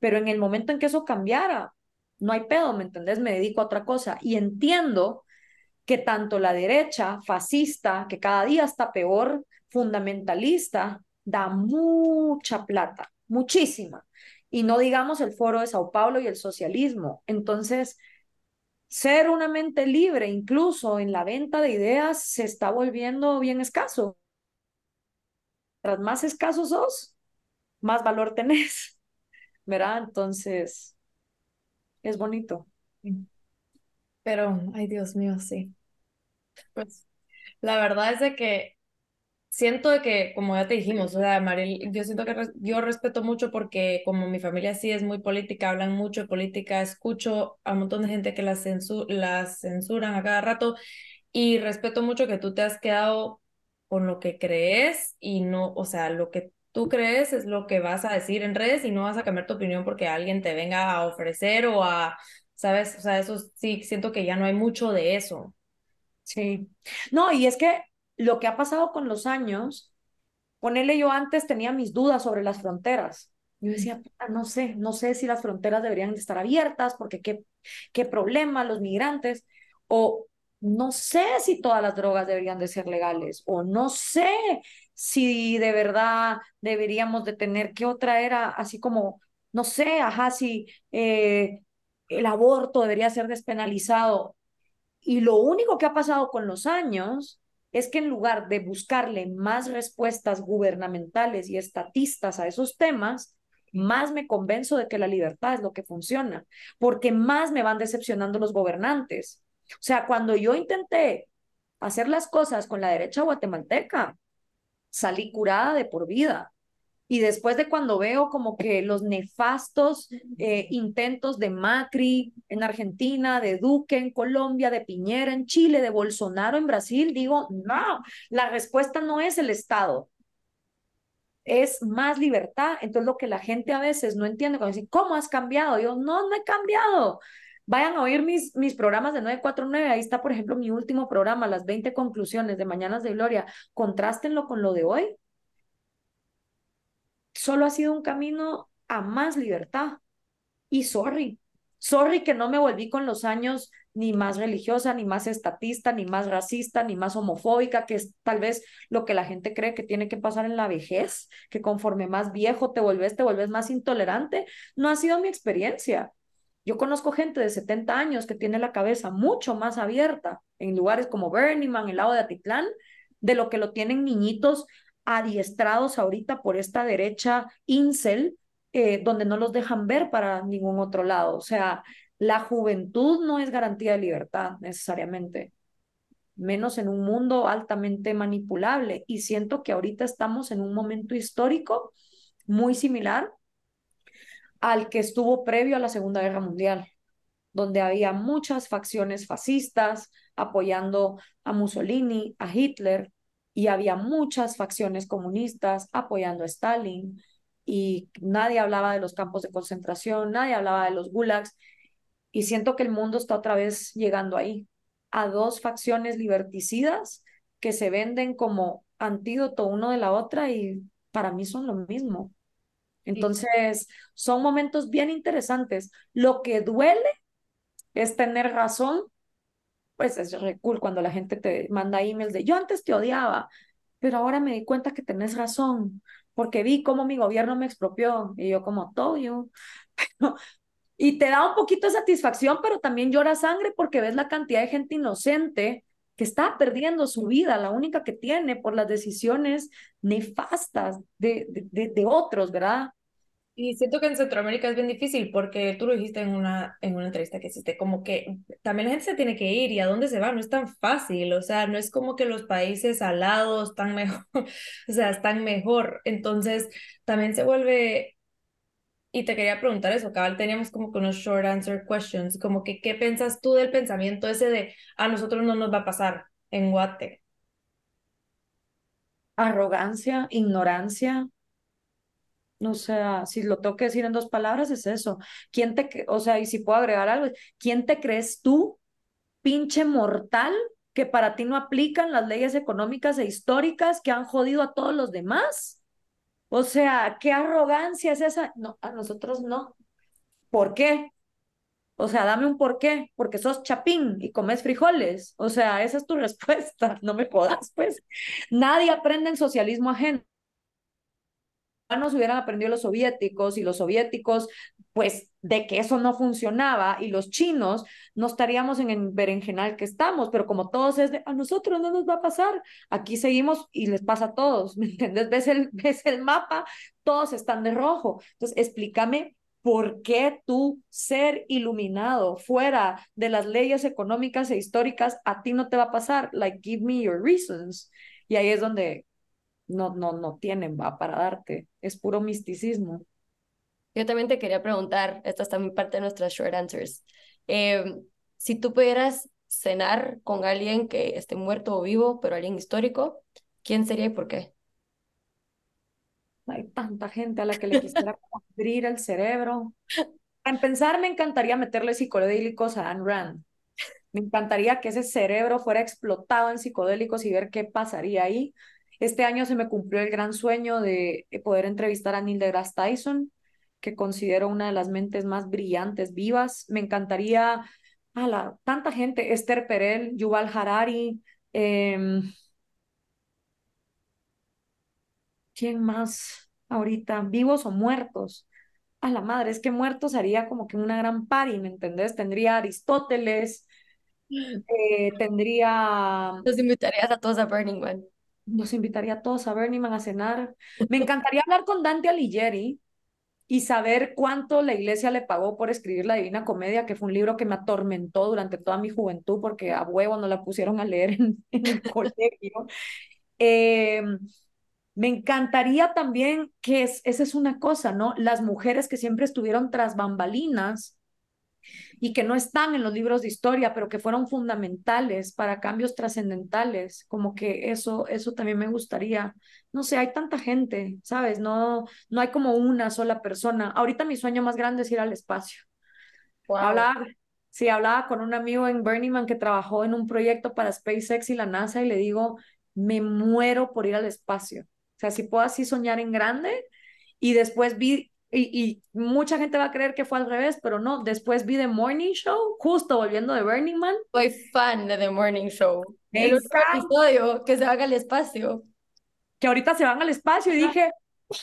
Pero en el momento en que eso cambiara, no hay pedo, ¿me entendés? Me dedico a otra cosa. Y entiendo que tanto la derecha fascista, que cada día está peor, fundamentalista, da mucha plata muchísima. Y no digamos el foro de Sao Paulo y el socialismo. Entonces, ser una mente libre, incluso en la venta de ideas, se está volviendo bien escaso. Tras más escasos sos, más valor tenés, ¿verdad? Entonces, es bonito. Pero, ay Dios mío, sí. Pues la verdad es de que siento que, como ya te dijimos, o sea, Mariel, yo siento que yo respeto mucho porque como mi familia sí es muy política, hablan mucho de política, escucho a un montón de gente que las, censuran a cada rato y respeto mucho que tú te has quedado con lo que crees y no, o sea, lo que tú crees es lo que vas a decir en redes y no vas a cambiar tu opinión porque alguien te venga a ofrecer o a, ¿sabes? O sea, eso sí, siento que ya no hay mucho de eso. Sí. No, y es que lo que ha pasado con los años, ponerle yo antes tenía mis dudas sobre las fronteras. Yo decía, no sé, no sé si las fronteras deberían estar abiertas, porque qué, qué problema los migrantes, o no sé si todas las drogas deberían de ser legales, o no sé si de verdad deberíamos de tener, ¿qué otra era? Así como, no sé, ajá, si eh, el aborto debería ser despenalizado. Y lo único que ha pasado con los años es que en lugar de buscarle más respuestas gubernamentales y estatistas a esos temas, más me convenzo de que la libertad es lo que funciona, porque más me van decepcionando los gobernantes. O sea, cuando yo intenté hacer las cosas con la derecha guatemalteca, salí curada de por vida. Y después de cuando veo como que los nefastos eh, intentos de Macri en Argentina, de Duque en Colombia, de Piñera en Chile, de Bolsonaro en Brasil, digo, no, la respuesta no es el Estado, es más libertad. Entonces lo que la gente a veces no entiende cuando dice, ¿cómo has cambiado? Yo, no, no he cambiado. Vayan a oír mis, mis programas de 949, ahí está, por ejemplo, mi último programa, las 20 conclusiones de Mañanas de Gloria. Contrástenlo con lo de hoy solo ha sido un camino a más libertad. Y sorry, sorry que no me volví con los años ni más religiosa, ni más estatista, ni más racista, ni más homofóbica, que es tal vez lo que la gente cree que tiene que pasar en la vejez, que conforme más viejo te vuelves, te vuelves más intolerante. No ha sido mi experiencia. Yo conozco gente de 70 años que tiene la cabeza mucho más abierta en lugares como Burning Man, el lado de Atitlán, de lo que lo tienen niñitos adiestrados ahorita por esta derecha incel, eh, donde no los dejan ver para ningún otro lado. O sea, la juventud no es garantía de libertad necesariamente. menos en un mundo altamente manipulable. Y siento que ahorita estamos en un momento histórico muy similar al que estuvo previo a la Segunda Guerra Mundial, donde había muchas facciones fascistas apoyando a Mussolini, a Hitler, y había muchas facciones comunistas apoyando a Stalin, y nadie hablaba de los campos de concentración, nadie hablaba de los gulags, y siento que el mundo está otra vez llegando ahí, a dos facciones liberticidas que se venden como antídoto uno de la otra y para mí son lo mismo. Entonces, son momentos bien interesantes. Lo que duele es tener razón, pues es re cool cuando la gente te manda emails de yo antes te odiaba, pero ahora me di cuenta que tenés razón, porque vi cómo mi gobierno me expropió y yo como todo yo. y te da un poquito de satisfacción, pero también llora sangre porque ves la cantidad de gente inocente que está perdiendo su vida, la única que tiene por las decisiones nefastas de, de, de otros, ¿verdad? Y siento que en Centroamérica es bien difícil porque tú lo dijiste en una, en una entrevista que hiciste, como que también la gente se tiene que ir y a dónde se va, no es tan fácil, o sea, no es como que los países al lado están mejor, o sea, están mejor, entonces también se vuelve, y te quería preguntar eso, cabal, teníamos como que unos short answer questions, como que, ¿qué piensas tú del pensamiento ese de, a nosotros no nos va a pasar en Guate? Arrogancia, ignorancia, o sea, si lo tengo que decir en dos palabras, es eso. ¿Quién te, o sea, y si puedo agregar algo, ¿quién te crees tú, pinche mortal, que para ti no aplican las leyes económicas e históricas que han jodido a todos los demás? O sea, ¿qué arrogancia es esa? No, a nosotros no. ¿Por qué? O sea, dame un por qué, porque sos chapín y comes frijoles. O sea, esa es tu respuesta, no me jodas, pues. Nadie aprende en socialismo ajeno nos hubieran aprendido los soviéticos y los soviéticos, pues de que eso no funcionaba y los chinos no estaríamos en el berenjenal que estamos, pero como todos es de, a nosotros no nos va a pasar, aquí seguimos y les pasa a todos, ¿me entiendes? Ves el, ves el mapa, todos están de rojo. Entonces, explícame ¿Por qué tú ser iluminado fuera de las leyes económicas e históricas a ti no te va a pasar? Like, give me your reasons. Y ahí es donde no, no, no tienen, va, para darte. Es puro misticismo. Yo también te quería preguntar, esta es también parte de nuestras short answers. Em, si tú pudieras cenar con alguien que esté muerto o vivo, pero alguien histórico, ¿quién sería y por qué? Hay tanta gente a la que le quisiera abrir el cerebro. En pensar, me encantaría meterle psicodélicos a Anne Rand. Me encantaría que ese cerebro fuera explotado en psicodélicos y ver qué pasaría ahí. Este año se me cumplió el gran sueño de poder entrevistar a Neil deGrasse Tyson, que considero una de las mentes más brillantes vivas. Me encantaría a la, tanta gente, Esther Perel, Yuval Harari, em, ¿quién más ahorita? ¿Vivos o muertos? A la madre, es que muertos haría como que una gran party, ¿me entendés? Tendría Aristóteles, eh, tendría... Los invitarías a todos a Burning Man los invitaría a todos a Burning Man a cenar. Me encantaría hablar con Dante Alighieri y saber cuánto la iglesia le pagó por escribir La Divina Comedia, que fue un libro que me atormentó durante toda mi juventud porque a huevo no la pusieron a leer en, el colegio. Eh, me encantaría también que es, esa es una cosa, ¿no? Las mujeres que siempre estuvieron tras bambalinas y que no están en los libros de historia, pero que fueron fundamentales para cambios trascendentales, como que eso, eso también me gustaría. No sé, hay tanta gente, ¿sabes? No, no hay como una sola persona. Ahorita mi sueño más grande es ir al espacio. Hablaba, sí, hablaba con un amigo en Burning Man que trabajó en un proyecto para SpaceX y la NASA y le digo, me muero por ir al espacio. O sea, si puedo así soñar en grande y después vi y, mucha gente va a creer que fue al revés, pero no. Después vi The Morning Show, justo volviendo de Burning Man. Soy fan de The Morning Show. El otro episodio que se haga al espacio. Que ahorita se van al espacio y dije,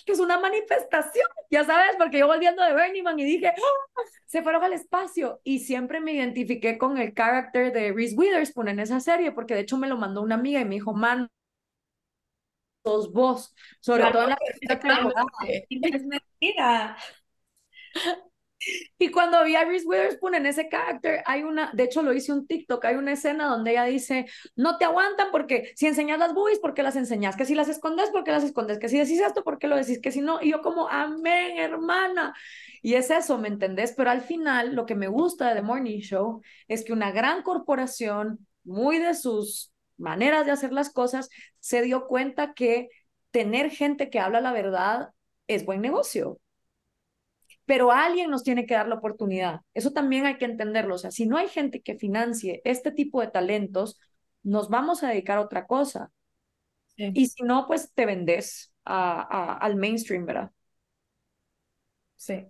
que es una manifestación, ya sabes, porque yo volviendo de Burning Man y dije, ¡Ah! se fueron al espacio. Y siempre me identifiqué con el carácter de Reese Witherspoon en esa serie, porque de hecho me lo mandó una amiga y me dijo, man, sos vos, sobre todo en la primera temporada. Es mentira. Y cuando vi a Reese Witherspoon en ese carácter, hay una, de hecho lo hice un TikTok, hay una escena donde ella dice, no te aguantan porque si enseñas las boobies, ¿por qué las enseñas? Que si las escondes, ¿por qué las escondes? Que si decís esto, ¿por qué lo decís? Que si no, y yo como, amén, hermana. Y es eso, ¿me entendés? Pero al final, lo que me gusta de The Morning Show es que una gran corporación, muy de sus maneras de hacer las cosas, se dio cuenta que tener gente que habla la verdad es buen negocio pero alguien nos tiene que dar la oportunidad. Eso también hay que entenderlo. O sea, si no hay gente que financie este tipo de talentos, nos vamos a dedicar a otra cosa. Y si no, pues te vendes a, al mainstream, ¿verdad? Sí.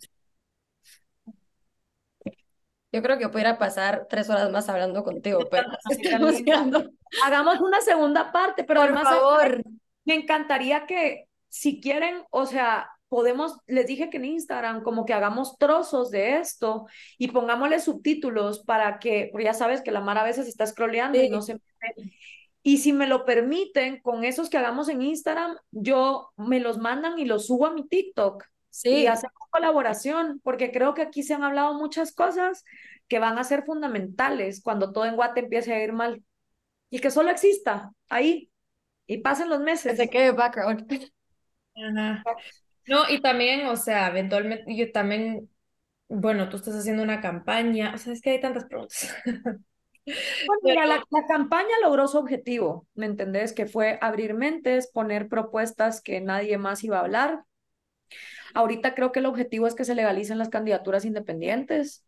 Yo creo que pudiera pasar tres horas más hablando contigo, pero hagamos una segunda parte, pero por favor, me encantaría que si quieren, o sea, podemos, les dije que en Instagram, como que hagamos trozos de esto y pongámosle subtítulos para que, porque ya sabes que la Mara a veces está scrolleando y no se Y si me lo permiten, con esos que hagamos en Instagram, yo me los mandan y los subo a mi TikTok. Sí. Y hacemos colaboración, porque creo que aquí se han hablado muchas cosas que van a ser fundamentales cuando todo en Guate empiece a ir mal. Y que solo exista ahí. Y pasen los meses. Se quede background. Ajá. No, y también, o sea, eventualmente yo también, bueno, tú estás haciendo una campaña, o sea, es que hay tantas preguntas. Bueno, mira, la, la, campaña logró su objetivo, ¿me entendés? Que fue abrir mentes, poner propuestas que nadie más iba a hablar. Ahorita creo que el objetivo es que se legalicen las candidaturas independientes.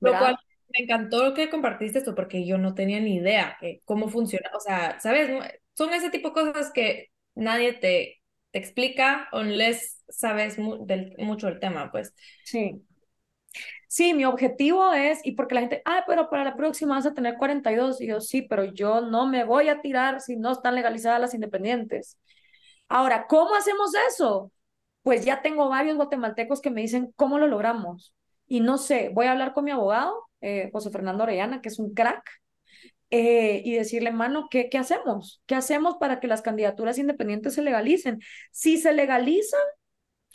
Lo cual me encantó lo que compartiste esto, porque yo no tenía ni idea de cómo funciona. O sea, ¿sabes? Son ese tipo de cosas que nadie te explica unless sabes del, mucho el tema, pues. Sí. Sí, mi objetivo es, y porque la gente, ah, pero para la próxima vas a tener 42, y yo sí, pero yo no me voy a tirar si no están legalizadas las independientes. Ahora, ¿cómo hacemos eso? Pues ya tengo varios guatemaltecos que me dicen, ¿cómo lo logramos? Y no sé, voy a hablar con mi abogado, eh, José Fernando Orellana, que es un crack, eh, y decirle, mano, ¿qué, ¿qué hacemos? ¿Qué hacemos para que las candidaturas independientes se legalicen? Si se legalizan,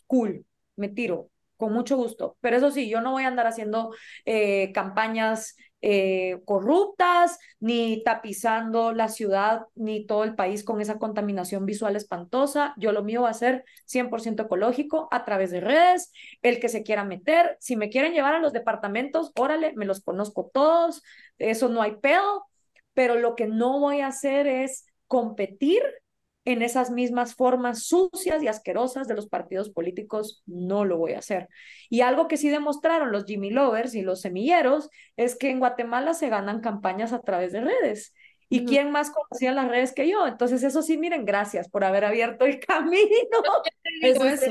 cool, me tiro, con mucho gusto. Pero eso sí, yo no voy a andar haciendo eh, campañas eh, corruptas, ni tapizando la ciudad, ni todo el país con esa contaminación visual espantosa. Yo lo mío va a ser 100% ecológico a través de redes. El que se quiera meter, si me quieren llevar a los departamentos, órale, me los conozco todos, eso no hay pedo pero lo que no voy a hacer es competir en esas mismas formas sucias y asquerosas de los partidos políticos, no lo voy a hacer. Y algo que sí demostraron los Jimmy Lovers y los semilleros es que en Guatemala se ganan campañas a través de redes. ¿Y quién más conocía las redes que yo? Entonces, eso sí, miren, gracias por haber abierto el camino. Eso es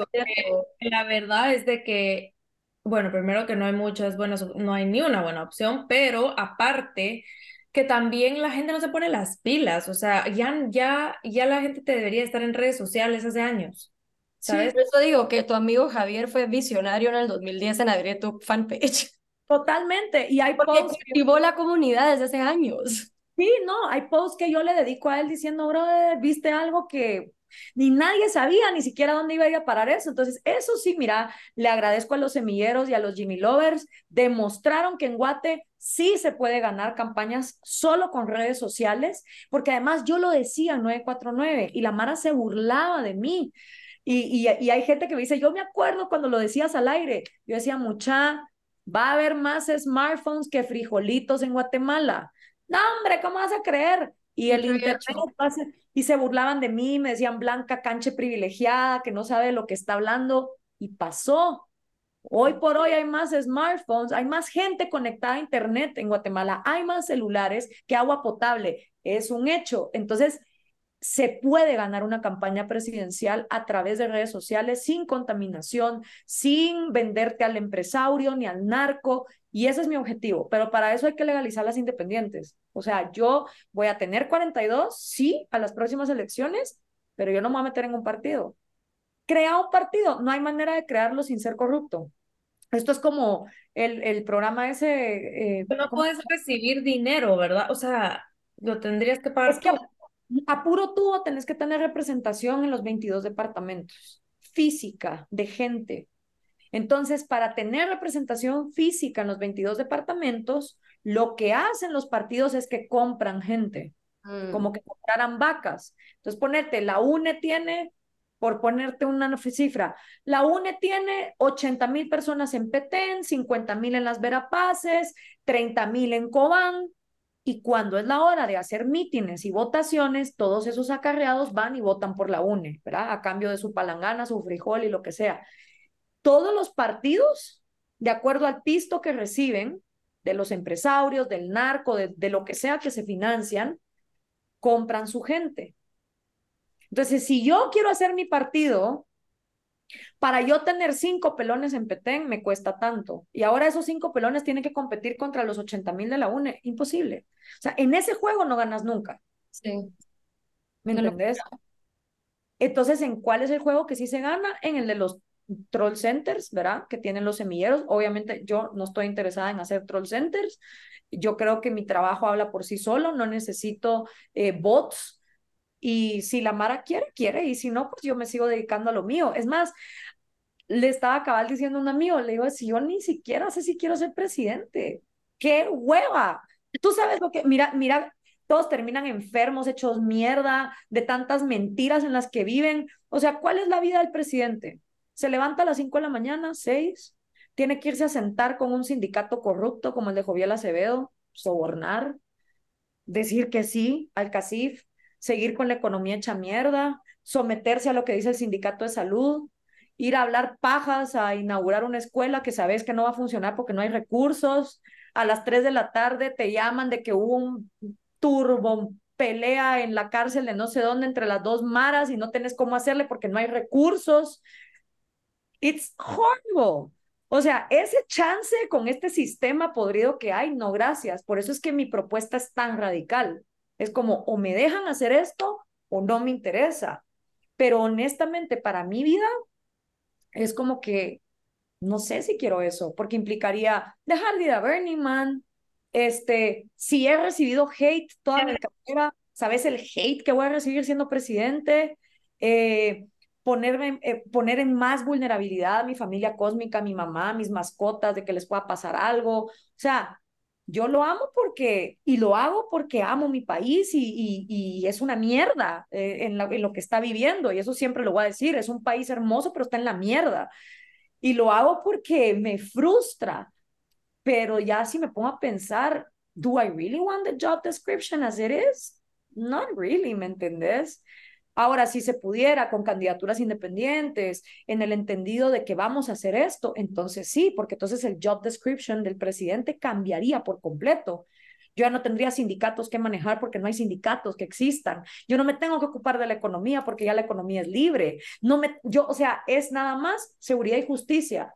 la verdad es de que, bueno, primero que no hay muchas buenas, no hay ni una buena opción, pero aparte, que también la gente no se pone las pilas, o sea, ya, ya, ya la gente te debería estar en redes sociales hace años. ¿Sabes? Sí, por eso digo que tu amigo Javier fue visionario en el 2010 en abrir tu fanpage. Totalmente. Y hay Porque activó la comunidad desde hace años. Sí, no, hay posts que yo le dedico a él diciendo, brother, viste algo que ni nadie sabía ni siquiera dónde iba a ir a parar eso. Entonces, eso sí, mira, le agradezco a los semilleros y a los Jimmy Lovers, demostraron que en Guate sí se puede ganar campañas solo con redes sociales, porque además yo lo decía en 949 y la Mara se burlaba de mí. Y, y, hay gente que me dice, yo me acuerdo cuando lo decías al aire, yo decía, mucha, va a haber más smartphones que frijolitos en Guatemala. No, hombre, ¿cómo vas a creer? Y el internet y se burlaban de mí, me decían blanca, canche privilegiada, que no sabe lo que está hablando, y pasó. Hoy por hoy hay más smartphones, hay más gente conectada a Internet en Guatemala, hay más celulares que agua potable. Es un hecho. Entonces, se puede ganar una campaña presidencial a través de redes sociales sin contaminación, sin venderte al empresario ni al narco. Y ese es mi objetivo. Pero para eso hay que legalizar las independientes. O sea, yo voy a tener 42, sí, a las próximas elecciones, pero yo no me voy a meter en un partido crea un partido, no hay manera de crearlo sin ser corrupto. Esto es como el, el programa ese... Eh, no puedes recibir dinero, ¿verdad? O sea, lo tendrías que pagar. Es que a puro tubo tenés que tener representación en los 22 departamentos, física, de gente. Entonces, para tener representación física en los 22 departamentos, lo que hacen los partidos es que compran gente, como mm. que compraran vacas. Entonces, ponerte, la UNE tiene, por ponerte una cifra, la UNE tiene 80 mil personas en Petén, 50 mil en las Verapaces, 30 mil en Cobán, y cuando es la hora de hacer mítines y votaciones, todos esos acarreados van y votan por la UNE, ¿verdad? A cambio de su palangana, su frijol y lo que sea. Todos los partidos, de acuerdo al pisto que reciben de los empresarios, del narco, de, de lo que sea que se financian, compran su gente. Entonces, si yo quiero hacer mi partido, para yo tener cinco pelones en Petén me cuesta tanto. Y ahora esos cinco pelones tienen que competir contra los 80 mil de la UNE. Imposible. O sea, en ese juego no ganas nunca. Sí. ¿Me entendés? Entonces, ¿en cuál es el juego que sí se gana? En el de los troll centers, ¿verdad? Que tienen los semilleros. Obviamente yo no estoy interesada en hacer troll centers. Yo creo que mi trabajo habla por sí solo, no necesito eh, bots. Y si la Mara quiere, quiere. Y si no, pues yo me sigo dedicando a lo mío. Es más, le estaba cabal diciendo a un amigo, le digo, si yo ni siquiera sé si quiero ser presidente. ¡Qué hueva! Tú sabes lo que, mira, mira, todos terminan enfermos, hechos mierda, de tantas mentiras en las que viven. O sea, ¿cuál es la vida del presidente? Se levanta a las 5 de la mañana, 6, tiene que irse a sentar con un sindicato corrupto como el de Joviel Acevedo, sobornar, decir que sí al CACIF, seguir con la economía hecha mierda, someterse a lo que dice el sindicato de salud, ir a hablar pajas, a inaugurar una escuela que sabes que no va a funcionar porque no hay recursos. A las 3 de la tarde te llaman de que hubo un turbo pelea en la cárcel de no sé dónde entre las dos maras y no tenés cómo hacerle porque no hay recursos. It's horrible. O sea, ese chance con este sistema podrido que hay, no gracias. Por eso es que mi propuesta es tan radical. Es como o me dejan hacer esto o no me interesa. Pero honestamente, para mi vida, es como que no sé si quiero eso, porque implicaría dejar de ir a Burning Man. Este, si he recibido hate toda mi carrera, ¿sabes el hate que voy a recibir siendo presidente? Eh, ponerme, eh, poner en más vulnerabilidad a mi familia cósmica, a mi mamá, a mis mascotas, de que les pueda pasar algo. O sea, yo lo amo porque, y lo hago porque amo mi país y, y, es una mierda eh, en, en, lo que está viviendo, y eso siempre lo voy a decir, es un país hermoso, pero está en la mierda. Y lo hago porque me frustra, pero ya si me pongo a pensar, ¿do I really want the job description as it is? Not really, ¿me entendés? Ahora, si se pudiera con candidaturas independientes, en el entendido de que vamos a hacer esto, entonces sí, porque entonces el job description del presidente cambiaría por completo. Yo ya no tendría sindicatos que manejar porque no hay sindicatos que existan. Yo no me tengo que ocupar de la economía porque ya la economía es libre. No me, yo, o sea, es nada más seguridad y justicia.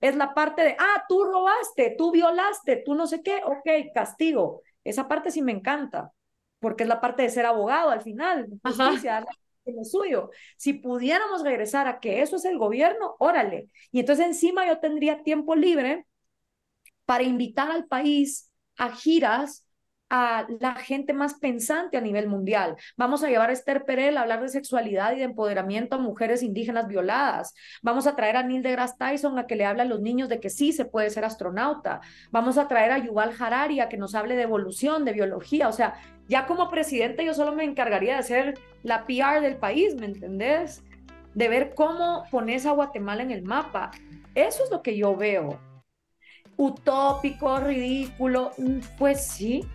Es la parte de, ah, tú robaste, tú violaste, tú no sé qué, ok, castigo. Esa parte sí me encanta porque es la parte de ser abogado al final, justicia, lo suyo. Si pudiéramos regresar a que eso es el gobierno, órale. Y entonces encima yo tendría tiempo libre para invitar al país a giras a la gente más pensante a nivel mundial. Vamos a llevar a Esther Perel a hablar de sexualidad y de empoderamiento a mujeres indígenas violadas. Vamos a traer a Neil deGrasse Tyson a que le hable a los niños de que sí se puede ser astronauta. Vamos a traer a Yuval Harari a que nos hable de evolución, de biología. O sea, ya como presidente yo solo me encargaría de hacer la PR del país, ¿me entendés? De ver cómo pones a Guatemala en el mapa. Eso es lo que yo veo. Utópico, ridículo, mm, pues sí,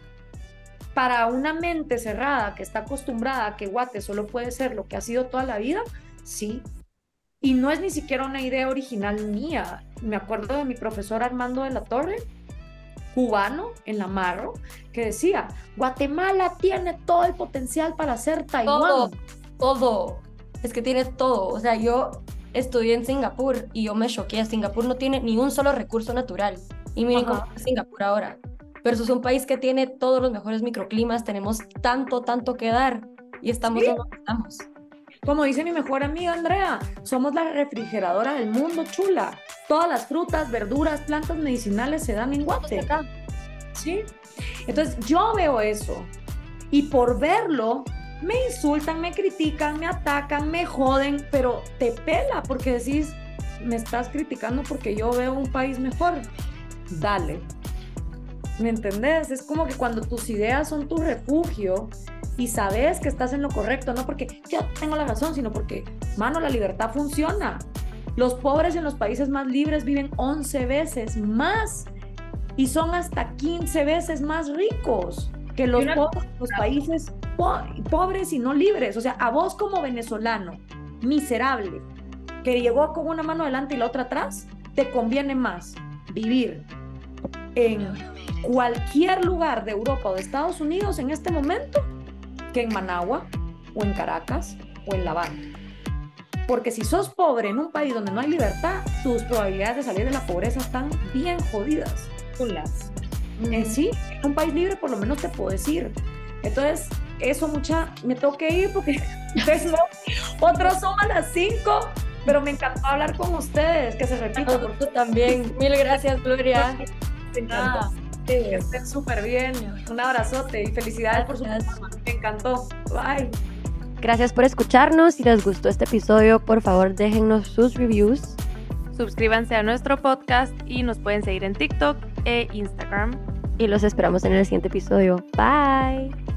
para una mente cerrada que está acostumbrada a que Guate solo puede ser lo que ha sido toda la vida, sí. Y no es ni siquiera una idea original mía. Me acuerdo de mi profesor Armando de la Torre, cubano en la Marro, que decía, Guatemala tiene todo el potencial para ser Taiwán. Todo, todo. Es que tiene todo. O sea, yo estudié en Singapur y yo me choqué. Singapur no tiene ni un solo recurso natural. Y miren cómo es Singapur ahora versus un país que tiene todos los mejores microclimas, tenemos tanto, tanto que dar y estamos donde estamos. Como dice mi mejor amiga Andrea, somos la refrigeradora del mundo, chula. Todas las frutas, verduras, plantas medicinales se dan en Guate. ¿Sí? Entonces yo veo eso y por verlo me insultan, me critican, me atacan, me joden, pero te pela porque decís, me estás criticando porque yo veo un país mejor. Dale. ¿Me entendés? Es como que cuando tus ideas son tu refugio y sabes que estás en lo correcto, no porque yo tengo la razón, sino porque, mano, la libertad funciona. Los pobres en los países más libres viven 11 veces más y son hasta 15 veces más ricos que los, los países pobres y no libres. O sea, a vos como venezolano, miserable, que llegó con una mano adelante y la otra atrás, te conviene más vivir en cualquier lugar de Europa o de Estados Unidos en este momento que en Managua o en Caracas o en La Habana. Porque si sos pobre en un país donde no hay libertad, tus probabilidades de salir de la pobreza están bien jodidas. Las. Eh, sí, en un país libre por lo menos te puedo decir. Entonces, eso mucha, me tengo que ir porque no, otros son a las 5, pero me encantó hablar con ustedes, que se repita. por tú también. Mil gracias, Gloria. Me encantó. que estén súper bien. Un abrazote y felicidades por su Me encantó. Bye. Gracias por escucharnos. Si les gustó este episodio, por favor déjennos sus reviews. Suscríbanse a nuestro podcast y nos pueden seguir en TikTok e Instagram. Y los esperamos en el siguiente episodio. Bye.